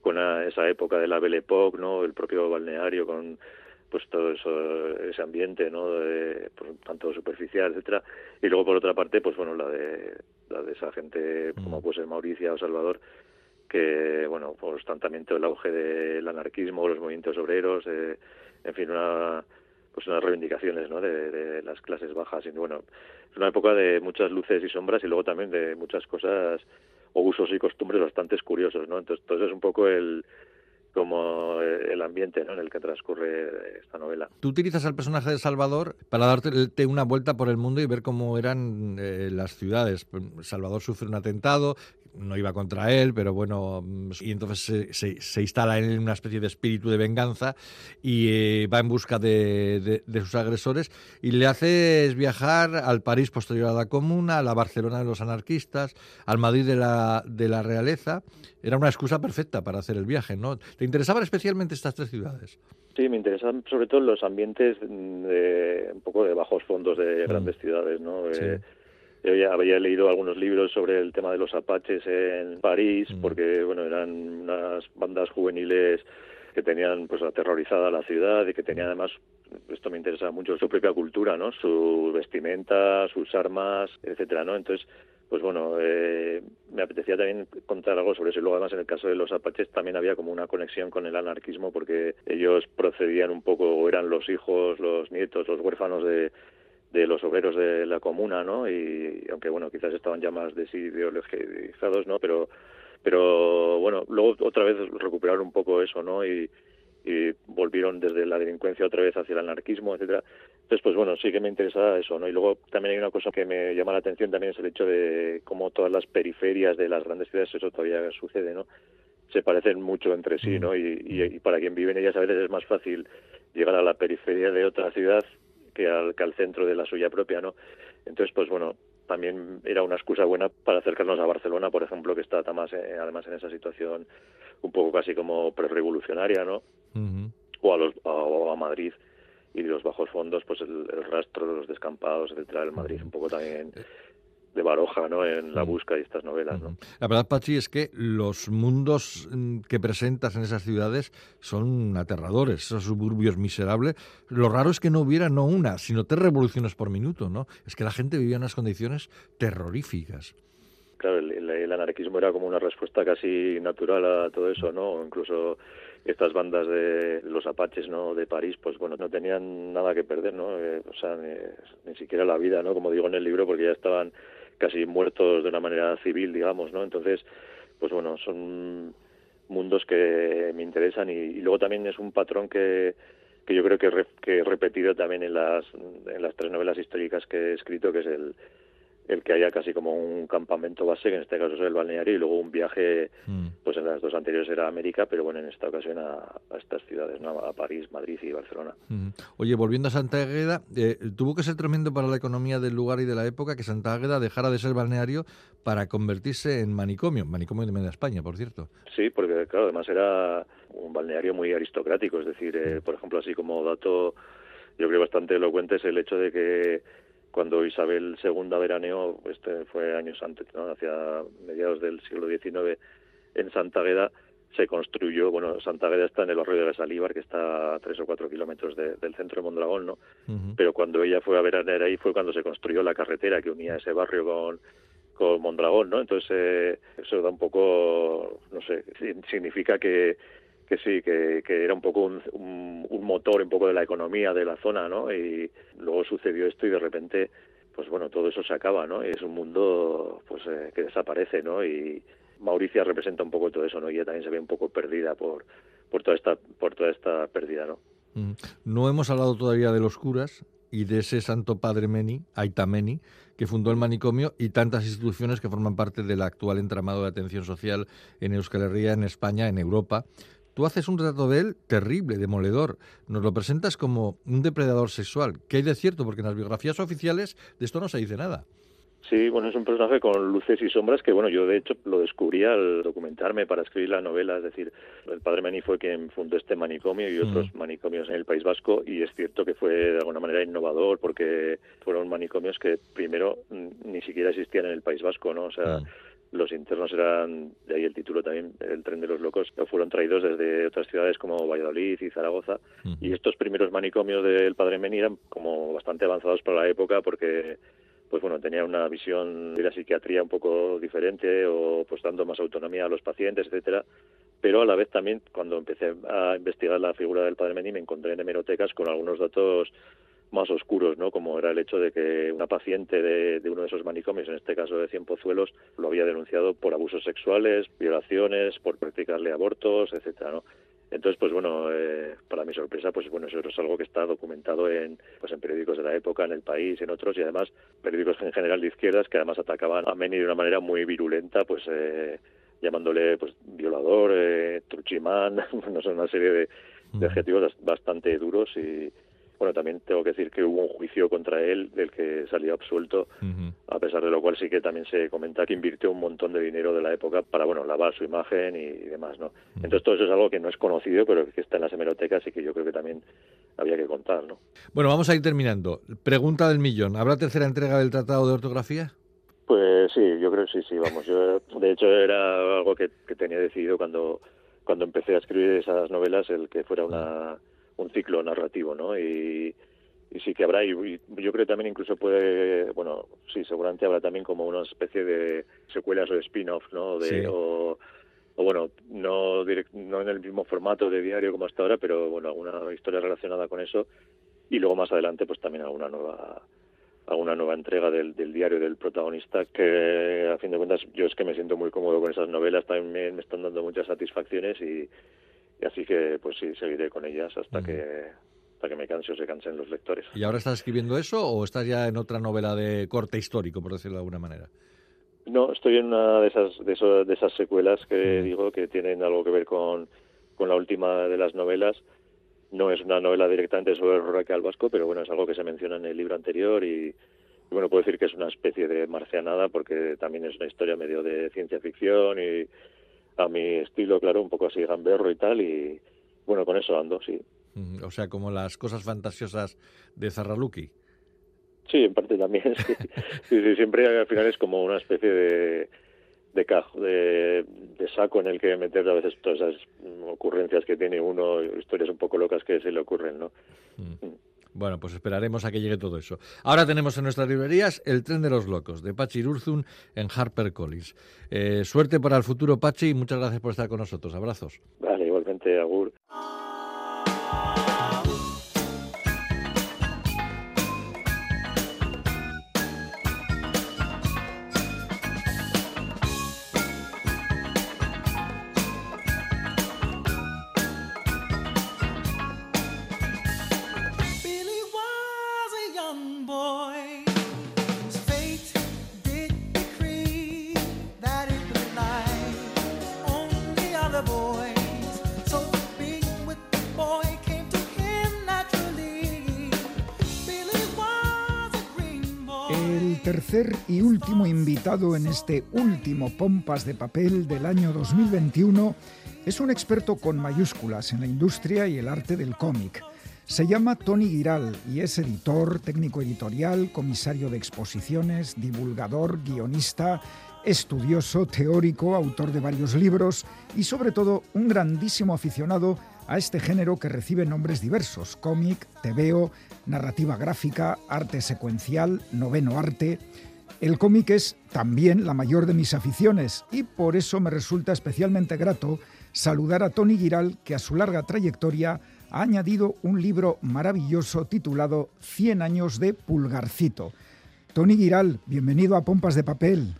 [SPEAKER 8] con esa época de la Belle Époque, ¿no? El propio balneario con pues todo eso, ese ambiente, ¿no? De, pues, tanto superficial, etcétera. Y luego por otra parte, pues bueno, la de la de esa gente como
[SPEAKER 7] Mm.
[SPEAKER 8] pues el Mauricia o Salvador que bueno pues también todo el auge del anarquismo los movimientos obreros eh, en fin una pues unas reivindicaciones ¿no? de, de las clases bajas y bueno es una época de muchas luces y sombras y luego también de muchas cosas o usos y costumbres bastante curiosos no entonces todo eso es un poco el como el ambiente ¿no? en el que transcurre esta novela
[SPEAKER 7] Tú utilizas al personaje de Salvador para darte una vuelta por el mundo y ver cómo eran eh, las ciudades. Salvador sufre un atentado, no iba contra él, pero bueno, mm, y entonces se, se- se instala en él una especie de espíritu de venganza y eh, va en busca de, de- de sus agresores y le haces viajar al París posterior a la Comuna, a la Barcelona de los anarquistas, al Madrid de la, de la realeza. Era una excusa perfecta para hacer el viaje, ¿no? ¿Te interesaban especialmente estas tres ciudades?
[SPEAKER 8] Sí, me interesan sobre todo los ambientes mm, de un poco de bajos fondos de
[SPEAKER 7] Mm.
[SPEAKER 8] grandes ciudades, ¿no?
[SPEAKER 7] Sí.
[SPEAKER 8] Eh, yo ya había leído algunos libros sobre el tema de los apaches en París,
[SPEAKER 7] Mm.
[SPEAKER 8] porque bueno, eran unas bandas juveniles que tenían pues aterrorizada la ciudad y que tenían además esto me interesa mucho su propia cultura, ¿no? Su vestimenta, sus armas, etcétera, ¿no? Entonces pues bueno, eh, me apetecía también contar algo sobre eso. Y luego, además, en el caso de los apaches también había como una conexión con el anarquismo porque ellos procedían un poco, o eran los hijos, los nietos, los huérfanos de, de los obreros de la comuna, ¿no? Y aunque, bueno, quizás estaban ya más desideologizados, ¿no? Pero, pero bueno, luego otra vez recuperaron un poco eso, ¿no? Y, y volvieron desde la delincuencia otra vez hacia el anarquismo, etcétera. Entonces, pues bueno, sí que me interesa eso, ¿no? Y luego también hay una cosa que me llama la atención también es el hecho de cómo todas las periferias de las grandes ciudades, eso todavía sucede, ¿no? Se parecen mucho entre sí, ¿no? Y, y, y para quien vive en ellas a veces es más fácil llegar a la periferia de otra ciudad que al, que al centro de la suya propia, ¿no? Entonces, pues bueno, también era una excusa buena para acercarnos a Barcelona, por ejemplo, que está además, eh, además en esa situación un poco casi como prerevolucionaria, ¿no? O a, los, a, o a Madrid y de los bajos fondos, pues el, el rastro de los descampados, etcétera, el Madrid un poco también de Baroja, ¿no? En la
[SPEAKER 7] Ujú.
[SPEAKER 8] busca de estas novelas, ¿no?
[SPEAKER 7] La verdad, Pachi, es que los mundos mm, que presentas en esas ciudades son aterradores, esos suburbios miserables. Lo raro es que no hubiera no una, sino tres revoluciones por minuto, ¿no? Es que la gente vivía en unas condiciones terroríficas.
[SPEAKER 8] Claro, el, el- anarquismo era como una respuesta casi natural a todo eso, ¿no? Incluso estas bandas de los apaches, ¿no? De París, pues bueno, no tenían nada que perder, ¿no? Eh, o sea, ni, ni siquiera la vida, ¿no? Como digo en el libro, porque ya estaban casi muertos de una manera civil, digamos, ¿no? Entonces, pues bueno, son mundos que me interesan y, luego también es un patrón que, que yo creo que, que he repetido también en las, en las tres novelas históricas que he escrito, que es el, el que haya casi como un campamento base, que en este caso es el balneario, y luego un viaje, mm. pues en las dos anteriores era América, pero bueno, en esta ocasión a, estas ciudades, ¿no? a París, Madrid y Barcelona.
[SPEAKER 7] Mm. Oye, volviendo a Santa Águeda, eh, tuvo que ser tremendo para la economía del lugar y de la época que Santa Águeda dejara de ser balneario para convertirse en manicomio, manicomio de Media España, por cierto.
[SPEAKER 8] Sí, porque claro, además era un balneario muy aristocrático, es decir, eh, mm. por ejemplo, así como dato, yo creo bastante elocuente es el hecho de que cuando Isabel II veraneó, este fue años antes, hacia mediados del siglo XIX, en Santa Agueda, se construyó, bueno, Santa Agueda está en el barrio de Salíbar, que está a tres o cuatro kilómetros del centro de Mondragón, ¿no? Pero cuando ella fue a veranear ahí fue cuando se construyó la carretera que unía ese barrio con, con Mondragón, ¿no? Entonces, eh, eso da un poco, no sé, significa que que sí, que, que era un poco un, un, motor un poco de la economía de la zona, ¿no? Y luego sucedió esto y de repente, pues bueno, todo eso se acaba, ¿no? Es un mundo, pues, eh, que desaparece, ¿no? Y Mauricia representa un poco todo eso, ¿no? Y ella también se ve un poco perdida por, por toda esta, por toda esta pérdida, ¿no?
[SPEAKER 7] Mm. No hemos hablado todavía de los curas y de ese santo padre Meni, Aitameni, que fundó el manicomio y tantas instituciones que forman parte del actual entramado de atención social en Euskal Herria, en España, en Europa. Tú haces un retrato de él terrible, demoledor. Nos lo presentas como un depredador sexual. ¿Qué hay de cierto? Porque en las biografías oficiales de esto no se dice nada.
[SPEAKER 8] Sí, bueno, es un personaje con luces y sombras que, bueno, yo de hecho lo descubrí al documentarme para escribir la novela. Es decir, el padre Meni fue quien fundó este manicomio y otros mm. manicomios en el País Vasco y es cierto que fue de alguna manera innovador porque fueron manicomios que primero ni siquiera existían en el País Vasco, ¿no? O sea, mm los internos eran, de ahí el título también, el tren de los locos, fueron traídos desde otras ciudades como Valladolid y Zaragoza. Y estos primeros manicomios del Padre Meni eran como bastante avanzados para la época porque pues bueno, tenía una visión de la psiquiatría un poco diferente o pues dando más autonomía a los pacientes, etcétera. Pero a la vez también, cuando empecé a investigar la figura del Padre Meni, me encontré en hemerotecas con algunos datos más oscuros, ¿no? Como era el hecho de que una paciente de, uno de esos manicomios, en este caso de Cien Pozuelos, lo había denunciado por abusos sexuales, violaciones, por practicarle abortos, etcétera, ¿no? Entonces, pues bueno, eh, para mi sorpresa, pues bueno, eso es algo que está documentado en, pues en periódicos de la época, en el país, en otros, y además periódicos en general de izquierdas que además atacaban a Meni de una manera muy virulenta, pues eh, llamándole pues violador, eh, truchimán, no sé, una serie de, de adjetivos bastante duros y, bueno, también tengo que decir que hubo un juicio contra él del que salió absuelto, a pesar de lo cual sí que también se comenta que invirtió un montón de dinero de la época para, bueno, lavar su imagen y, demás, ¿no? Entonces todo eso es algo que no es conocido, pero que está en las hemerotecas y que yo creo que también había que contar, ¿no?
[SPEAKER 7] Bueno, vamos a ir terminando. Pregunta del millón. ¿Habrá tercera entrega del Tratado de Ortografía?
[SPEAKER 8] Pues sí, yo creo que sí, sí, vamos. Yo, de hecho, era algo que, que tenía decidido cuando, cuando empecé a escribir esas novelas, el que fuera una un ciclo narrativo, ¿no? Y, y sí que habrá, y, yo creo que también incluso puede, bueno, sí, seguramente habrá también como una especie de secuelas o de spin-off, ¿no? De, o, o, bueno, no, no en el mismo formato de diario como hasta ahora, pero bueno, alguna historia relacionada con eso. Y luego más adelante, pues también alguna nueva alguna nueva entrega del, del, diario del protagonista que a fin de cuentas yo es que me siento muy cómodo con esas novelas también me, me están dando muchas satisfacciones y, y así que pues sí seguiré con ellas hasta que hasta que me canse o se cansen los lectores.
[SPEAKER 7] ¿Y ahora estás escribiendo eso o estás ya en otra novela de corte histórico, por decirlo de alguna manera?
[SPEAKER 8] No, estoy en una de esas de, de esas secuelas que digo que tienen algo que ver con, con la última de las novelas. No es una novela directamente sobre el rural vasco, pero bueno, es algo que se menciona en el libro anterior y, bueno, puedo decir que es una especie de marcianada porque también es una historia medio de ciencia ficción y a mi estilo, claro, un poco así gamberro y tal, y bueno, con eso ando, sí.
[SPEAKER 7] O sea, como las cosas fantasiosas de Zarraluki.
[SPEAKER 8] Sí, en parte también. Sí. sí, siempre al final es como una especie de de, cajo, de, saco en el que meter a veces todas esas ocurrencias que tiene uno, historias un poco locas que se le ocurren, ¿no?
[SPEAKER 7] Mm. Bueno, pues esperaremos a que llegue todo eso. Ahora tenemos en nuestras librerías El tren de los locos, de Pachi Urzun en HarperCollins. Eh, suerte para el futuro, Pachi, y muchas gracias por estar con nosotros. Abrazos.
[SPEAKER 2] Y último invitado en este último Pompas de Papel del año 2021 es un experto con mayúsculas en la industria y el arte del cómic. Se llama Tony Giral y es editor, técnico editorial, comisario de exposiciones, divulgador, guionista, estudioso, teórico, autor de varios libros y sobre todo un grandísimo aficionado a este género que recibe nombres diversos, cómic, tebeo, narrativa gráfica, arte secuencial, noveno arte. El cómic es también la mayor de mis aficiones y por eso me resulta especialmente grato saludar a Tony Giral, que a su larga trayectoria ha añadido un libro maravilloso titulado 100 años de Pulgarcito. Tony Giral, bienvenido a Pompas de Papel.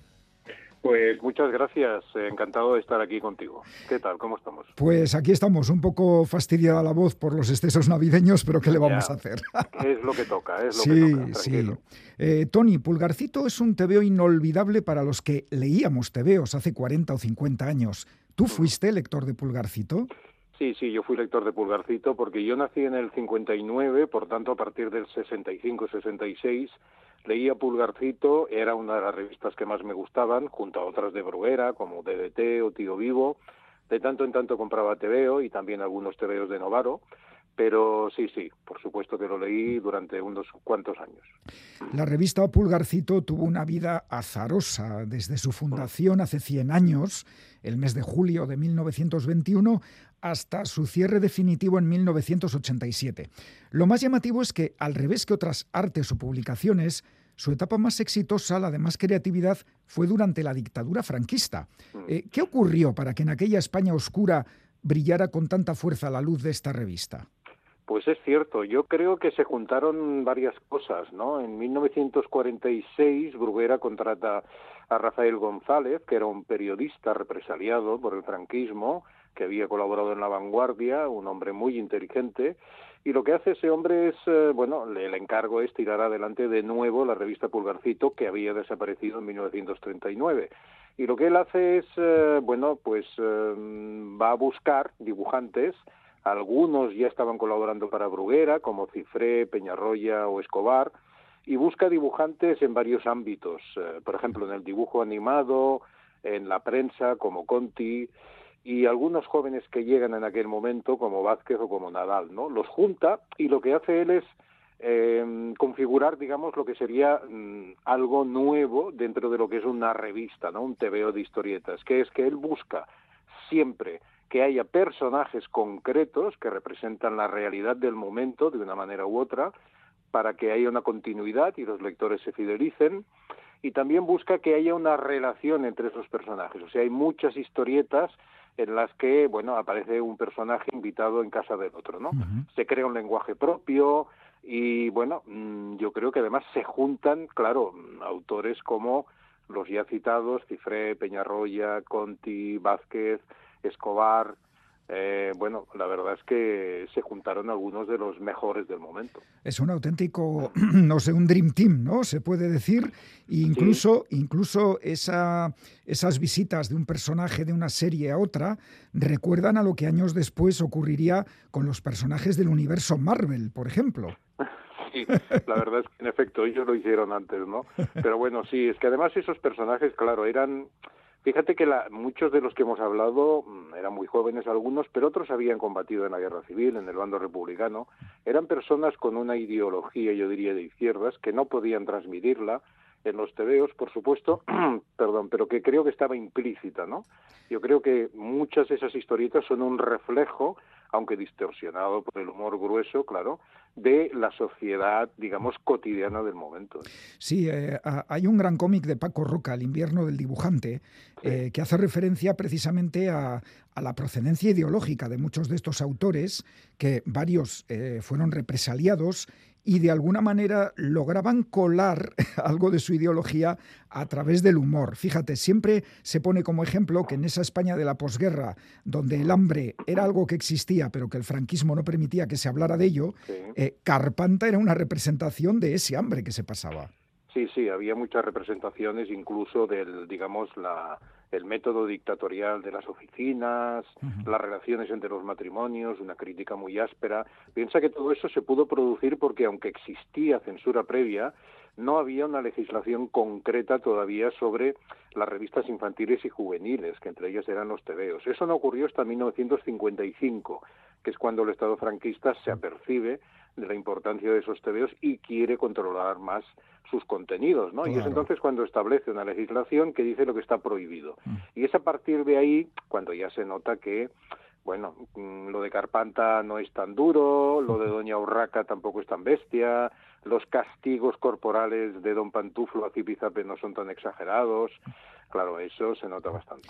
[SPEAKER 9] Pues muchas gracias, encantado de estar aquí contigo. ¿Qué tal? ¿Cómo estamos?
[SPEAKER 2] Pues aquí estamos, un poco fastidiada la voz por los excesos navideños, pero ¿qué le vamos a hacer?
[SPEAKER 9] Es lo que toca, es lo
[SPEAKER 2] sí,
[SPEAKER 9] que toca.
[SPEAKER 2] Sí, eh, Tony, Pulgarcito es un tebeo inolvidable para los que leíamos tebeos hace 40 o 50 años. ¿Tú fuiste lector de Pulgarcito?
[SPEAKER 9] Sí, sí, yo fui lector de Pulgarcito porque yo nací en el 59, por tanto a partir del 65-66 leía Pulgarcito, era una de las revistas que más me gustaban, junto a otras de Bruguera, como DDT o Tío Vivo. De tanto en tanto compraba Tebeo y también algunos Tebeos de Novaro. Pero sí, sí, por supuesto que lo leí durante unos cuantos años.
[SPEAKER 2] La revista Pulgarcito tuvo una vida azarosa desde su fundación hace 100 años, el mes de julio de 1921, hasta su cierre definitivo en 1987. Lo más llamativo es que, al revés que otras artes o publicaciones, su etapa más exitosa, la de más creatividad, fue durante la dictadura franquista. Eh, ¿Qué ocurrió para que en aquella España oscura brillara con tanta fuerza la luz de esta revista?
[SPEAKER 9] Pues es cierto, yo creo que se juntaron varias cosas, ¿no? En 1946 Bruguera contrata a Rafael González, que era un periodista represaliado por el franquismo, que había colaborado en La Vanguardia, un hombre muy inteligente, y lo que hace ese hombre es, eh, bueno, el encargo es tirar adelante de nuevo la revista Pulgarcito, que había desaparecido en 1939. Y lo que él hace es, eh, bueno, pues eh, va a buscar dibujantes, algunos ya estaban colaborando para Bruguera, como Cifré, Peñarroya o Escobar, y busca dibujantes en varios ámbitos, por ejemplo, en el dibujo animado, en la prensa, como Conti, y algunos jóvenes que llegan en aquel momento, como Vázquez o como Nadal, ¿no? Los junta y lo que hace él es eh, configurar, digamos, lo que sería mm, algo nuevo dentro de lo que es una revista, ¿no? Un TVO de historietas, que es que él busca siempre que haya personajes concretos que representan la realidad del momento de una manera u otra, para que haya una continuidad y los lectores se fidelicen, y también busca que haya una relación entre esos personajes. O sea, hay muchas historietas en las que, bueno, aparece un personaje invitado en casa del otro, ¿no? Se crea un lenguaje propio y, bueno, mm, yo creo que además se juntan, claro, autores como los ya citados, Cifré, Peñarroya, Conti, Vázquez, Escobar, eh, bueno, la verdad es que se juntaron algunos de los mejores del momento.
[SPEAKER 2] Es un auténtico, no sé, un dream team, ¿no? Se puede decir. Incluso, incluso esa, esas visitas de un personaje de una serie a otra recuerdan a lo que años después ocurriría con los personajes del universo Marvel, por ejemplo.
[SPEAKER 9] Sí, la verdad es que en efecto ellos lo hicieron antes, ¿no? Pero bueno, sí, es que además esos personajes, claro, eran Fíjate que la, muchos de los que hemos hablado mm, eran muy jóvenes algunos, pero otros habían combatido en la guerra civil, en el bando republicano. Eran personas con una ideología, yo diría, de izquierdas, que no podían transmitirla en los tebeos, por supuesto, perdón, pero que creo que estaba implícita, ¿no? Yo creo que muchas de esas historietas son un reflejo aunque distorsionado por el humor grueso, claro, de la sociedad, digamos, cotidiana del momento.
[SPEAKER 2] Sí, eh, hay un gran cómic de Paco Roca, El invierno del dibujante, eh, que hace referencia precisamente a, la procedencia ideológica de muchos de estos autores, que varios eh, fueron represaliados y de alguna manera lograban colar algo de su ideología a través del humor. Fíjate, siempre se pone como ejemplo que en esa España de la posguerra, donde el hambre era algo que existía, pero que el franquismo no permitía que se hablara de ello, eh, Carpanta era una representación de ese hambre que se pasaba.
[SPEAKER 9] Sí, sí, había muchas representaciones, incluso del, digamos, la, el método dictatorial de las oficinas, las relaciones entre los matrimonios, una crítica muy áspera. Piensa que todo eso se pudo producir porque, aunque existía censura previa, no había una legislación concreta todavía sobre las revistas infantiles y juveniles, que entre ellas eran los tebeos. Eso no ocurrió hasta 1955, que es cuando el Estado franquista se apercibe de la importancia de esos tebeos y quiere controlar más sus contenidos, ¿no? Y es entonces cuando establece una legislación que dice lo que está prohibido. Mm. Y es a partir de ahí cuando ya se nota que bueno, mm, lo de Carpanta no es tan duro, lo de Doña Urraca tampoco es tan bestia, los castigos corporales de Don Pantuflo a Zipizape no son tan exagerados. Claro, eso se nota bastante.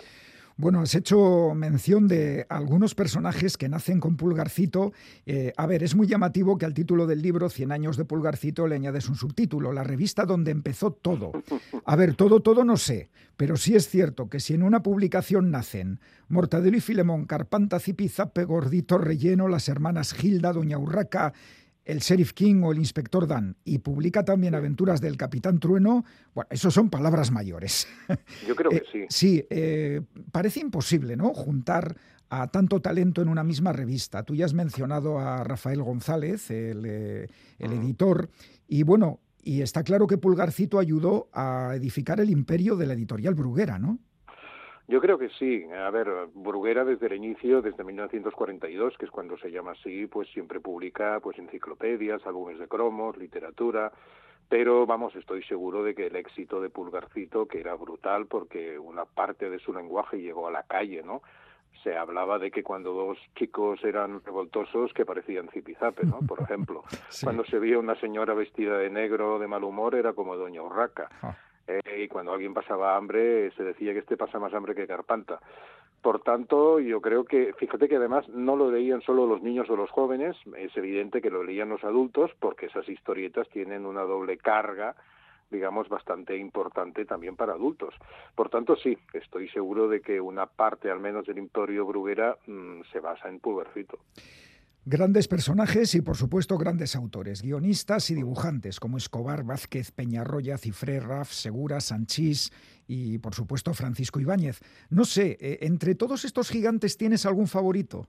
[SPEAKER 2] Bueno, has hecho mención de algunos personajes que nacen con Pulgarcito. Eh, a ver, es muy llamativo que al título del libro, Cien años de Pulgarcito, le añades un subtítulo, la revista donde empezó todo. A ver, todo, todo no sé, pero sí es cierto que si en una publicación nacen Mortadelo y Filemón, Carpanta, Zipizape, Gordito, Relleno, las hermanas Gilda, Doña Urraca el Sheriff King o el Inspector Dan y publica también aventuras del Capitán Trueno, bueno, eso son palabras mayores.
[SPEAKER 9] Yo creo que
[SPEAKER 2] eh,
[SPEAKER 9] sí.
[SPEAKER 2] sí, eh, parece imposible, ¿no? Juntar a tanto talento en una misma revista. Tú ya has mencionado a Rafael González, el, eh, el editor, y bueno, y está claro que Pulgarcito ayudó a edificar el imperio de la editorial Bruguera, ¿no?
[SPEAKER 9] Yo creo que sí. A ver, Bruguera desde el inicio, desde 1942, que es cuando se llama así, pues siempre publica pues enciclopedias, álbumes de cromos, literatura, pero vamos, estoy seguro de que el éxito de Pulgarcito, que era brutal porque una parte de su lenguaje llegó a la calle, ¿no? se hablaba de que cuando dos chicos eran revoltosos que parecían zipizape, ¿no? Por ejemplo, cuando se veía una señora vestida de negro de mal humor era como Doña Urraca. Ah. Eh, y cuando alguien pasaba hambre se decía que este pasa más hambre que Carpanta. Por tanto, yo creo que, fíjate que además no lo leían solo los niños o los jóvenes, es evidente que lo leían los adultos porque esas historietas tienen una doble carga digamos, bastante importante también para adultos. Por tanto, sí, estoy seguro de que una parte, al menos, del Imperio Bruguera mm, se basa en Pulvercito.
[SPEAKER 2] Grandes personajes y, por supuesto, grandes autores, guionistas y dibujantes como Escobar, Vázquez, Peñarroya, Cifré, Raf, Segura, Sanchís y, por supuesto, Francisco Ibáñez. No sé, eh, ¿entre todos estos gigantes tienes algún favorito?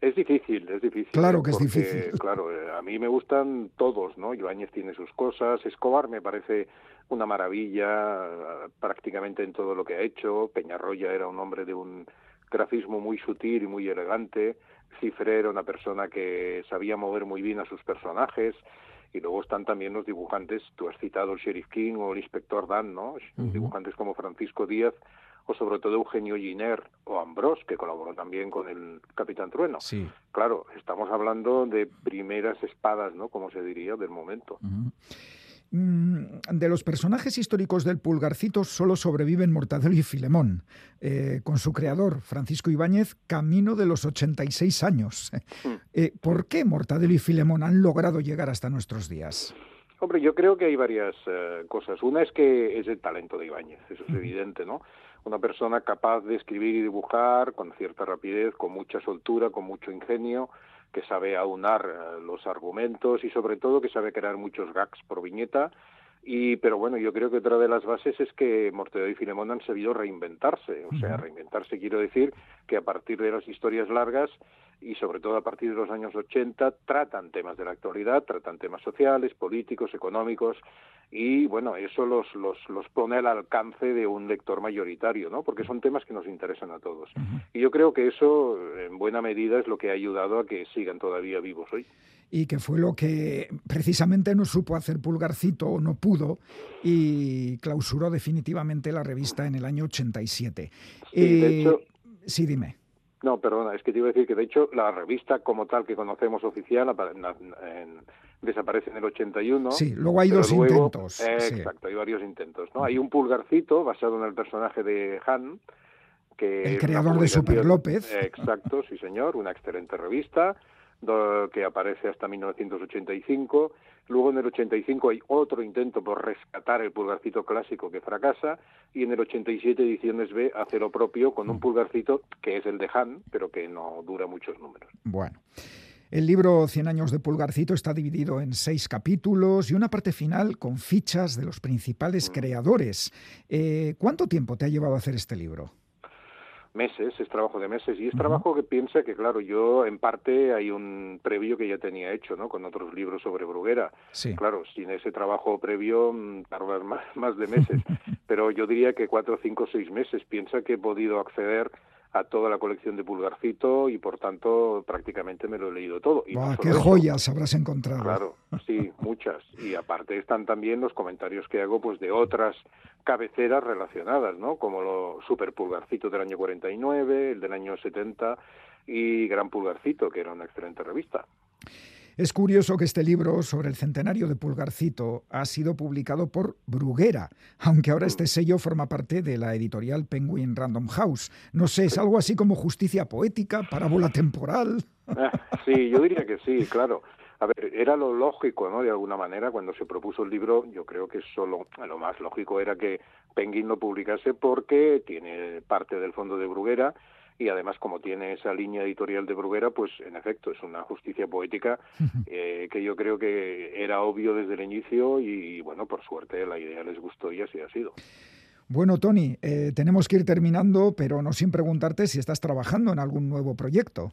[SPEAKER 9] Es difícil, es difícil.
[SPEAKER 2] Claro que es difícil.
[SPEAKER 9] Claro, eh, a mí me gustan todos, ¿no? Ibáñez tiene sus cosas, Escobar me parece una maravilla prácticamente en todo lo que ha hecho, Peñarroya era un hombre de un grafismo muy sutil y muy elegante, Cifre era una persona que sabía mover muy bien a sus personajes, y luego están también los dibujantes, tú has citado el Sheriff King o el Inspector Dan, ¿no? Dibujantes como Francisco Díaz o sobre todo Eugenio Giner o Ambrose, que colaboró también con el Capitán Trueno.
[SPEAKER 2] Sí.
[SPEAKER 9] Claro, estamos hablando de primeras espadas, ¿no? Como se diría, del momento.
[SPEAKER 2] De los personajes históricos del Pulgarcito solo sobreviven Mortadelo y Filemón, eh, con su creador, Francisco Ibáñez, camino de los 86 años. Hmm. Eh, ¿Por qué Mortadelo y Filemón han logrado llegar hasta nuestros días?
[SPEAKER 9] Hombre, yo creo que hay varias eh, cosas. Una es que es el talento de Ibáñez, eso es evidente, ¿no? Una persona capaz de escribir y dibujar con cierta rapidez, con mucha soltura, con mucho ingenio, que sabe aunar eh, los argumentos y sobre todo que sabe crear muchos gags por viñeta. Y, pero bueno, yo creo que otra de las bases es que Mortadelo y Filemón han sabido reinventarse. O sea, reinventarse quiero decir que a partir de las historias largas y sobre todo a partir de los años 80 tratan temas de la actualidad, tratan temas sociales, políticos, económicos y bueno, eso los, los, los pone al alcance de un lector mayoritario, ¿no? Porque son temas que nos interesan a todos. Y yo creo que eso en buena medida es lo que ha ayudado a que sigan todavía vivos hoy
[SPEAKER 2] y que fue lo que precisamente no supo hacer Pulgarcito o no pudo y clausuró definitivamente la revista en el año 87.
[SPEAKER 9] Sí, de eh, hecho,
[SPEAKER 2] sí dime.
[SPEAKER 9] No, perdona, es que te iba a decir que de hecho la revista como tal que conocemos oficial desaparece en el 81.
[SPEAKER 2] Sí, luego hay dos intentos.
[SPEAKER 9] Exacto, hay varios intentos. ¿no? Hay un pulgarcito basado en el personaje de Han. Que
[SPEAKER 2] el creador de Super López.
[SPEAKER 9] Exacto, sí señor, una excelente revista que aparece hasta 1985. Luego en el 85 hay otro intento por rescatar el pulgarcito clásico que fracasa y en el 87 Ediciones B hace lo propio con un mm. pulgarcito que es el de Han, pero que no dura muchos números.
[SPEAKER 2] Bueno. El libro Cien años de Pulgarcito está dividido en seis capítulos y una parte final con fichas de los principales mm. creadores. Eh, ¿Cuánto tiempo te ha llevado a hacer este libro?
[SPEAKER 9] meses, es trabajo de meses y es trabajo que piensa que, claro, yo en parte hay un previo que ya tenía hecho, ¿no? Con otros libros sobre Bruguera.
[SPEAKER 2] Sí.
[SPEAKER 9] Claro, sin ese trabajo previo mm, tardas más, más de meses, pero yo diría que cuatro, cinco, seis meses. Piensa que he podido acceder a toda la colección de Pulgarcito y por tanto prácticamente me lo he leído todo. Y
[SPEAKER 2] Buah, ¡Qué
[SPEAKER 9] eso,
[SPEAKER 2] joyas habrás encontrado!
[SPEAKER 9] Claro, sí, muchas. Y aparte están también los comentarios que hago pues de otras cabeceras relacionadas, ¿no? Como lo Super Pulgarcito del año 49, el del año 70 y Gran Pulgarcito, que era una excelente revista.
[SPEAKER 2] Es curioso que este libro sobre el centenario de Pulgarcito ha sido publicado por Bruguera, aunque ahora este sello forma parte de la editorial Penguin Random House. No sé, es algo así como justicia poética, parábola temporal.
[SPEAKER 9] Ah, Sí, yo diría que sí, claro. A ver, era lo lógico, ¿no? De alguna manera, cuando se propuso el libro, yo creo que solo lo más lógico era que Penguin lo publicase porque tiene parte del fondo de Bruguera y además como tiene esa línea editorial de Bruguera, pues en efecto es una justicia poética eh, que yo creo que era obvio desde el inicio y bueno, por suerte la idea les gustó y así ha sido.
[SPEAKER 2] Bueno, Tony, eh, tenemos que ir terminando, pero no sin preguntarte si estás trabajando en algún nuevo proyecto.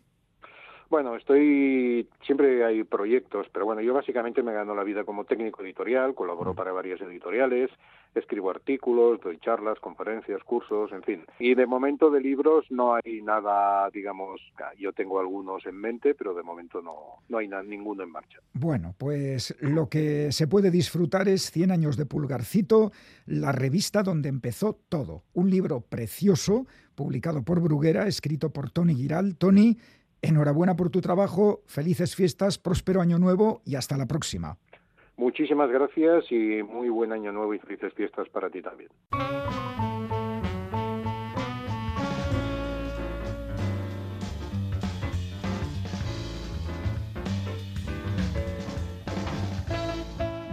[SPEAKER 9] Bueno, estoy siempre hay proyectos, pero bueno, yo básicamente me gano la vida como técnico editorial, colaboro para varias editoriales, escribo artículos, doy charlas, conferencias, cursos, en fin. Y de momento de libros no hay nada, digamos, yo tengo algunos en mente, pero de momento no no hay ninguno en marcha.
[SPEAKER 2] Bueno, pues lo que se puede disfrutar es 100 años de Pulgarcito, la revista donde empezó todo. Un libro precioso, publicado por Bruguera, escrito por Tony Giral. Tony, enhorabuena por tu trabajo, felices fiestas, próspero año nuevo y hasta la próxima.
[SPEAKER 9] Muchísimas gracias y muy buen año nuevo y felices fiestas para ti también.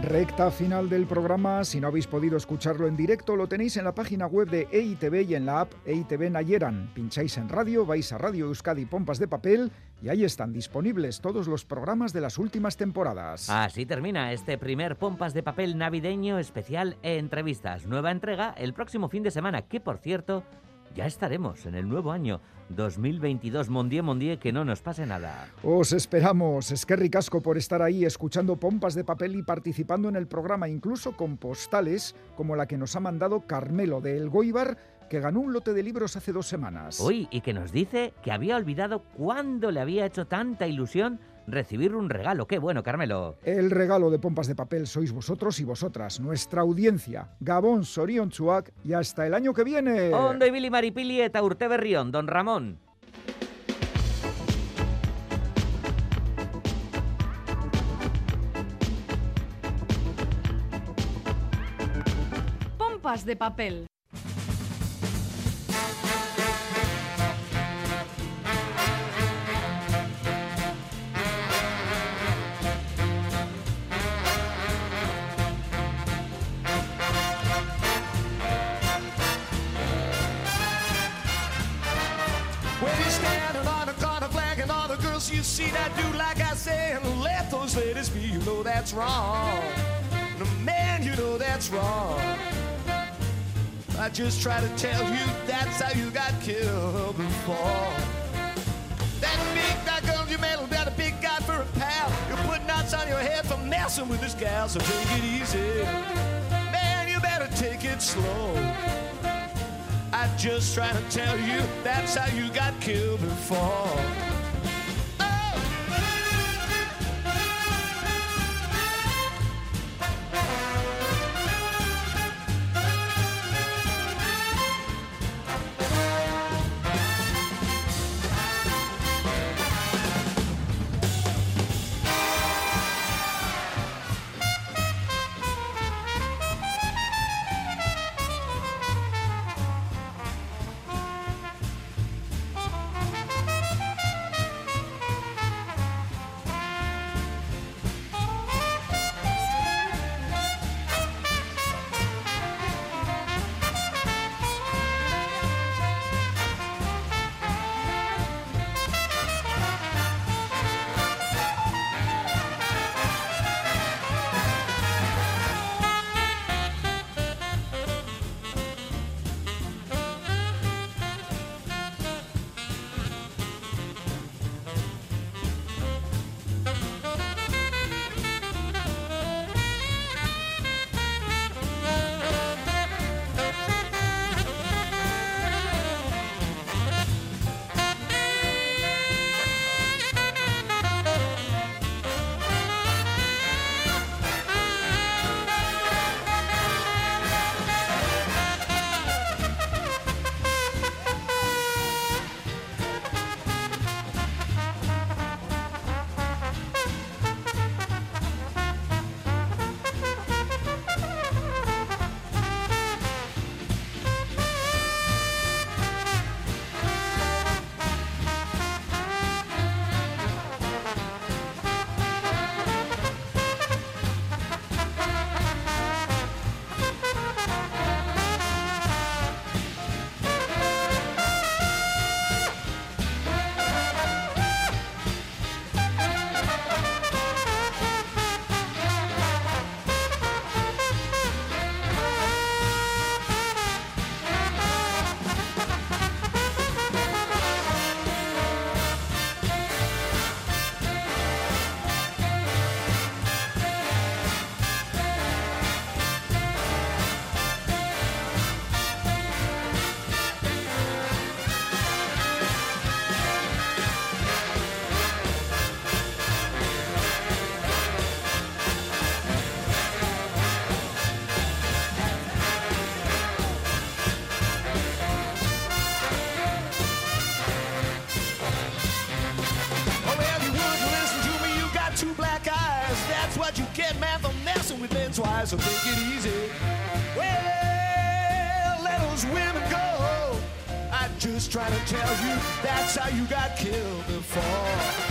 [SPEAKER 2] Recta final del programa, si no habéis podido escucharlo en directo, lo tenéis en la página web de EITV y en la app EITV Nayeran. Pincháis en radio, vais a Radio Euskadi Pompas de Papel y ahí están disponibles todos los programas de las últimas temporadas.
[SPEAKER 3] Así termina este primer Pompas de Papel navideño especial e entrevistas. Nueva entrega el próximo fin de semana, que por cierto, ya estaremos en el nuevo año 2022. Mondié, Mondié, que no nos pase nada.
[SPEAKER 2] Os esperamos. Es que ricasco por estar ahí escuchando pompas de papel y participando en el programa, incluso con postales como la que nos ha mandado Carmelo de El Goibar, que ganó un lote de libros hace dos semanas.
[SPEAKER 3] Uy, y que nos dice que había olvidado cuándo le había hecho tanta ilusión recibir un regalo. Qué bueno, Carmelo.
[SPEAKER 2] El regalo de pompas de papel sois vosotros y vosotras, nuestra audiencia. Gabón, Sorion Chuac y hasta el año que viene.
[SPEAKER 3] Ondo ibili maripili eta urte berrión, don Ramón.
[SPEAKER 10] Pompas de papel.
[SPEAKER 11] See that do like I say and let those ladies be, you know that's wrong. No, man, you know that's wrong. I just try to tell you that's how you got killed before. That big that girl you met got a big guy for a pal. You put knots on your head for messing with this gal, so take it easy. Man, you better take it slow. I just trying to tell you that's how you got killed before. So take it easy. Well, let those women go. I'm just trying to tell you that's how you got killed before.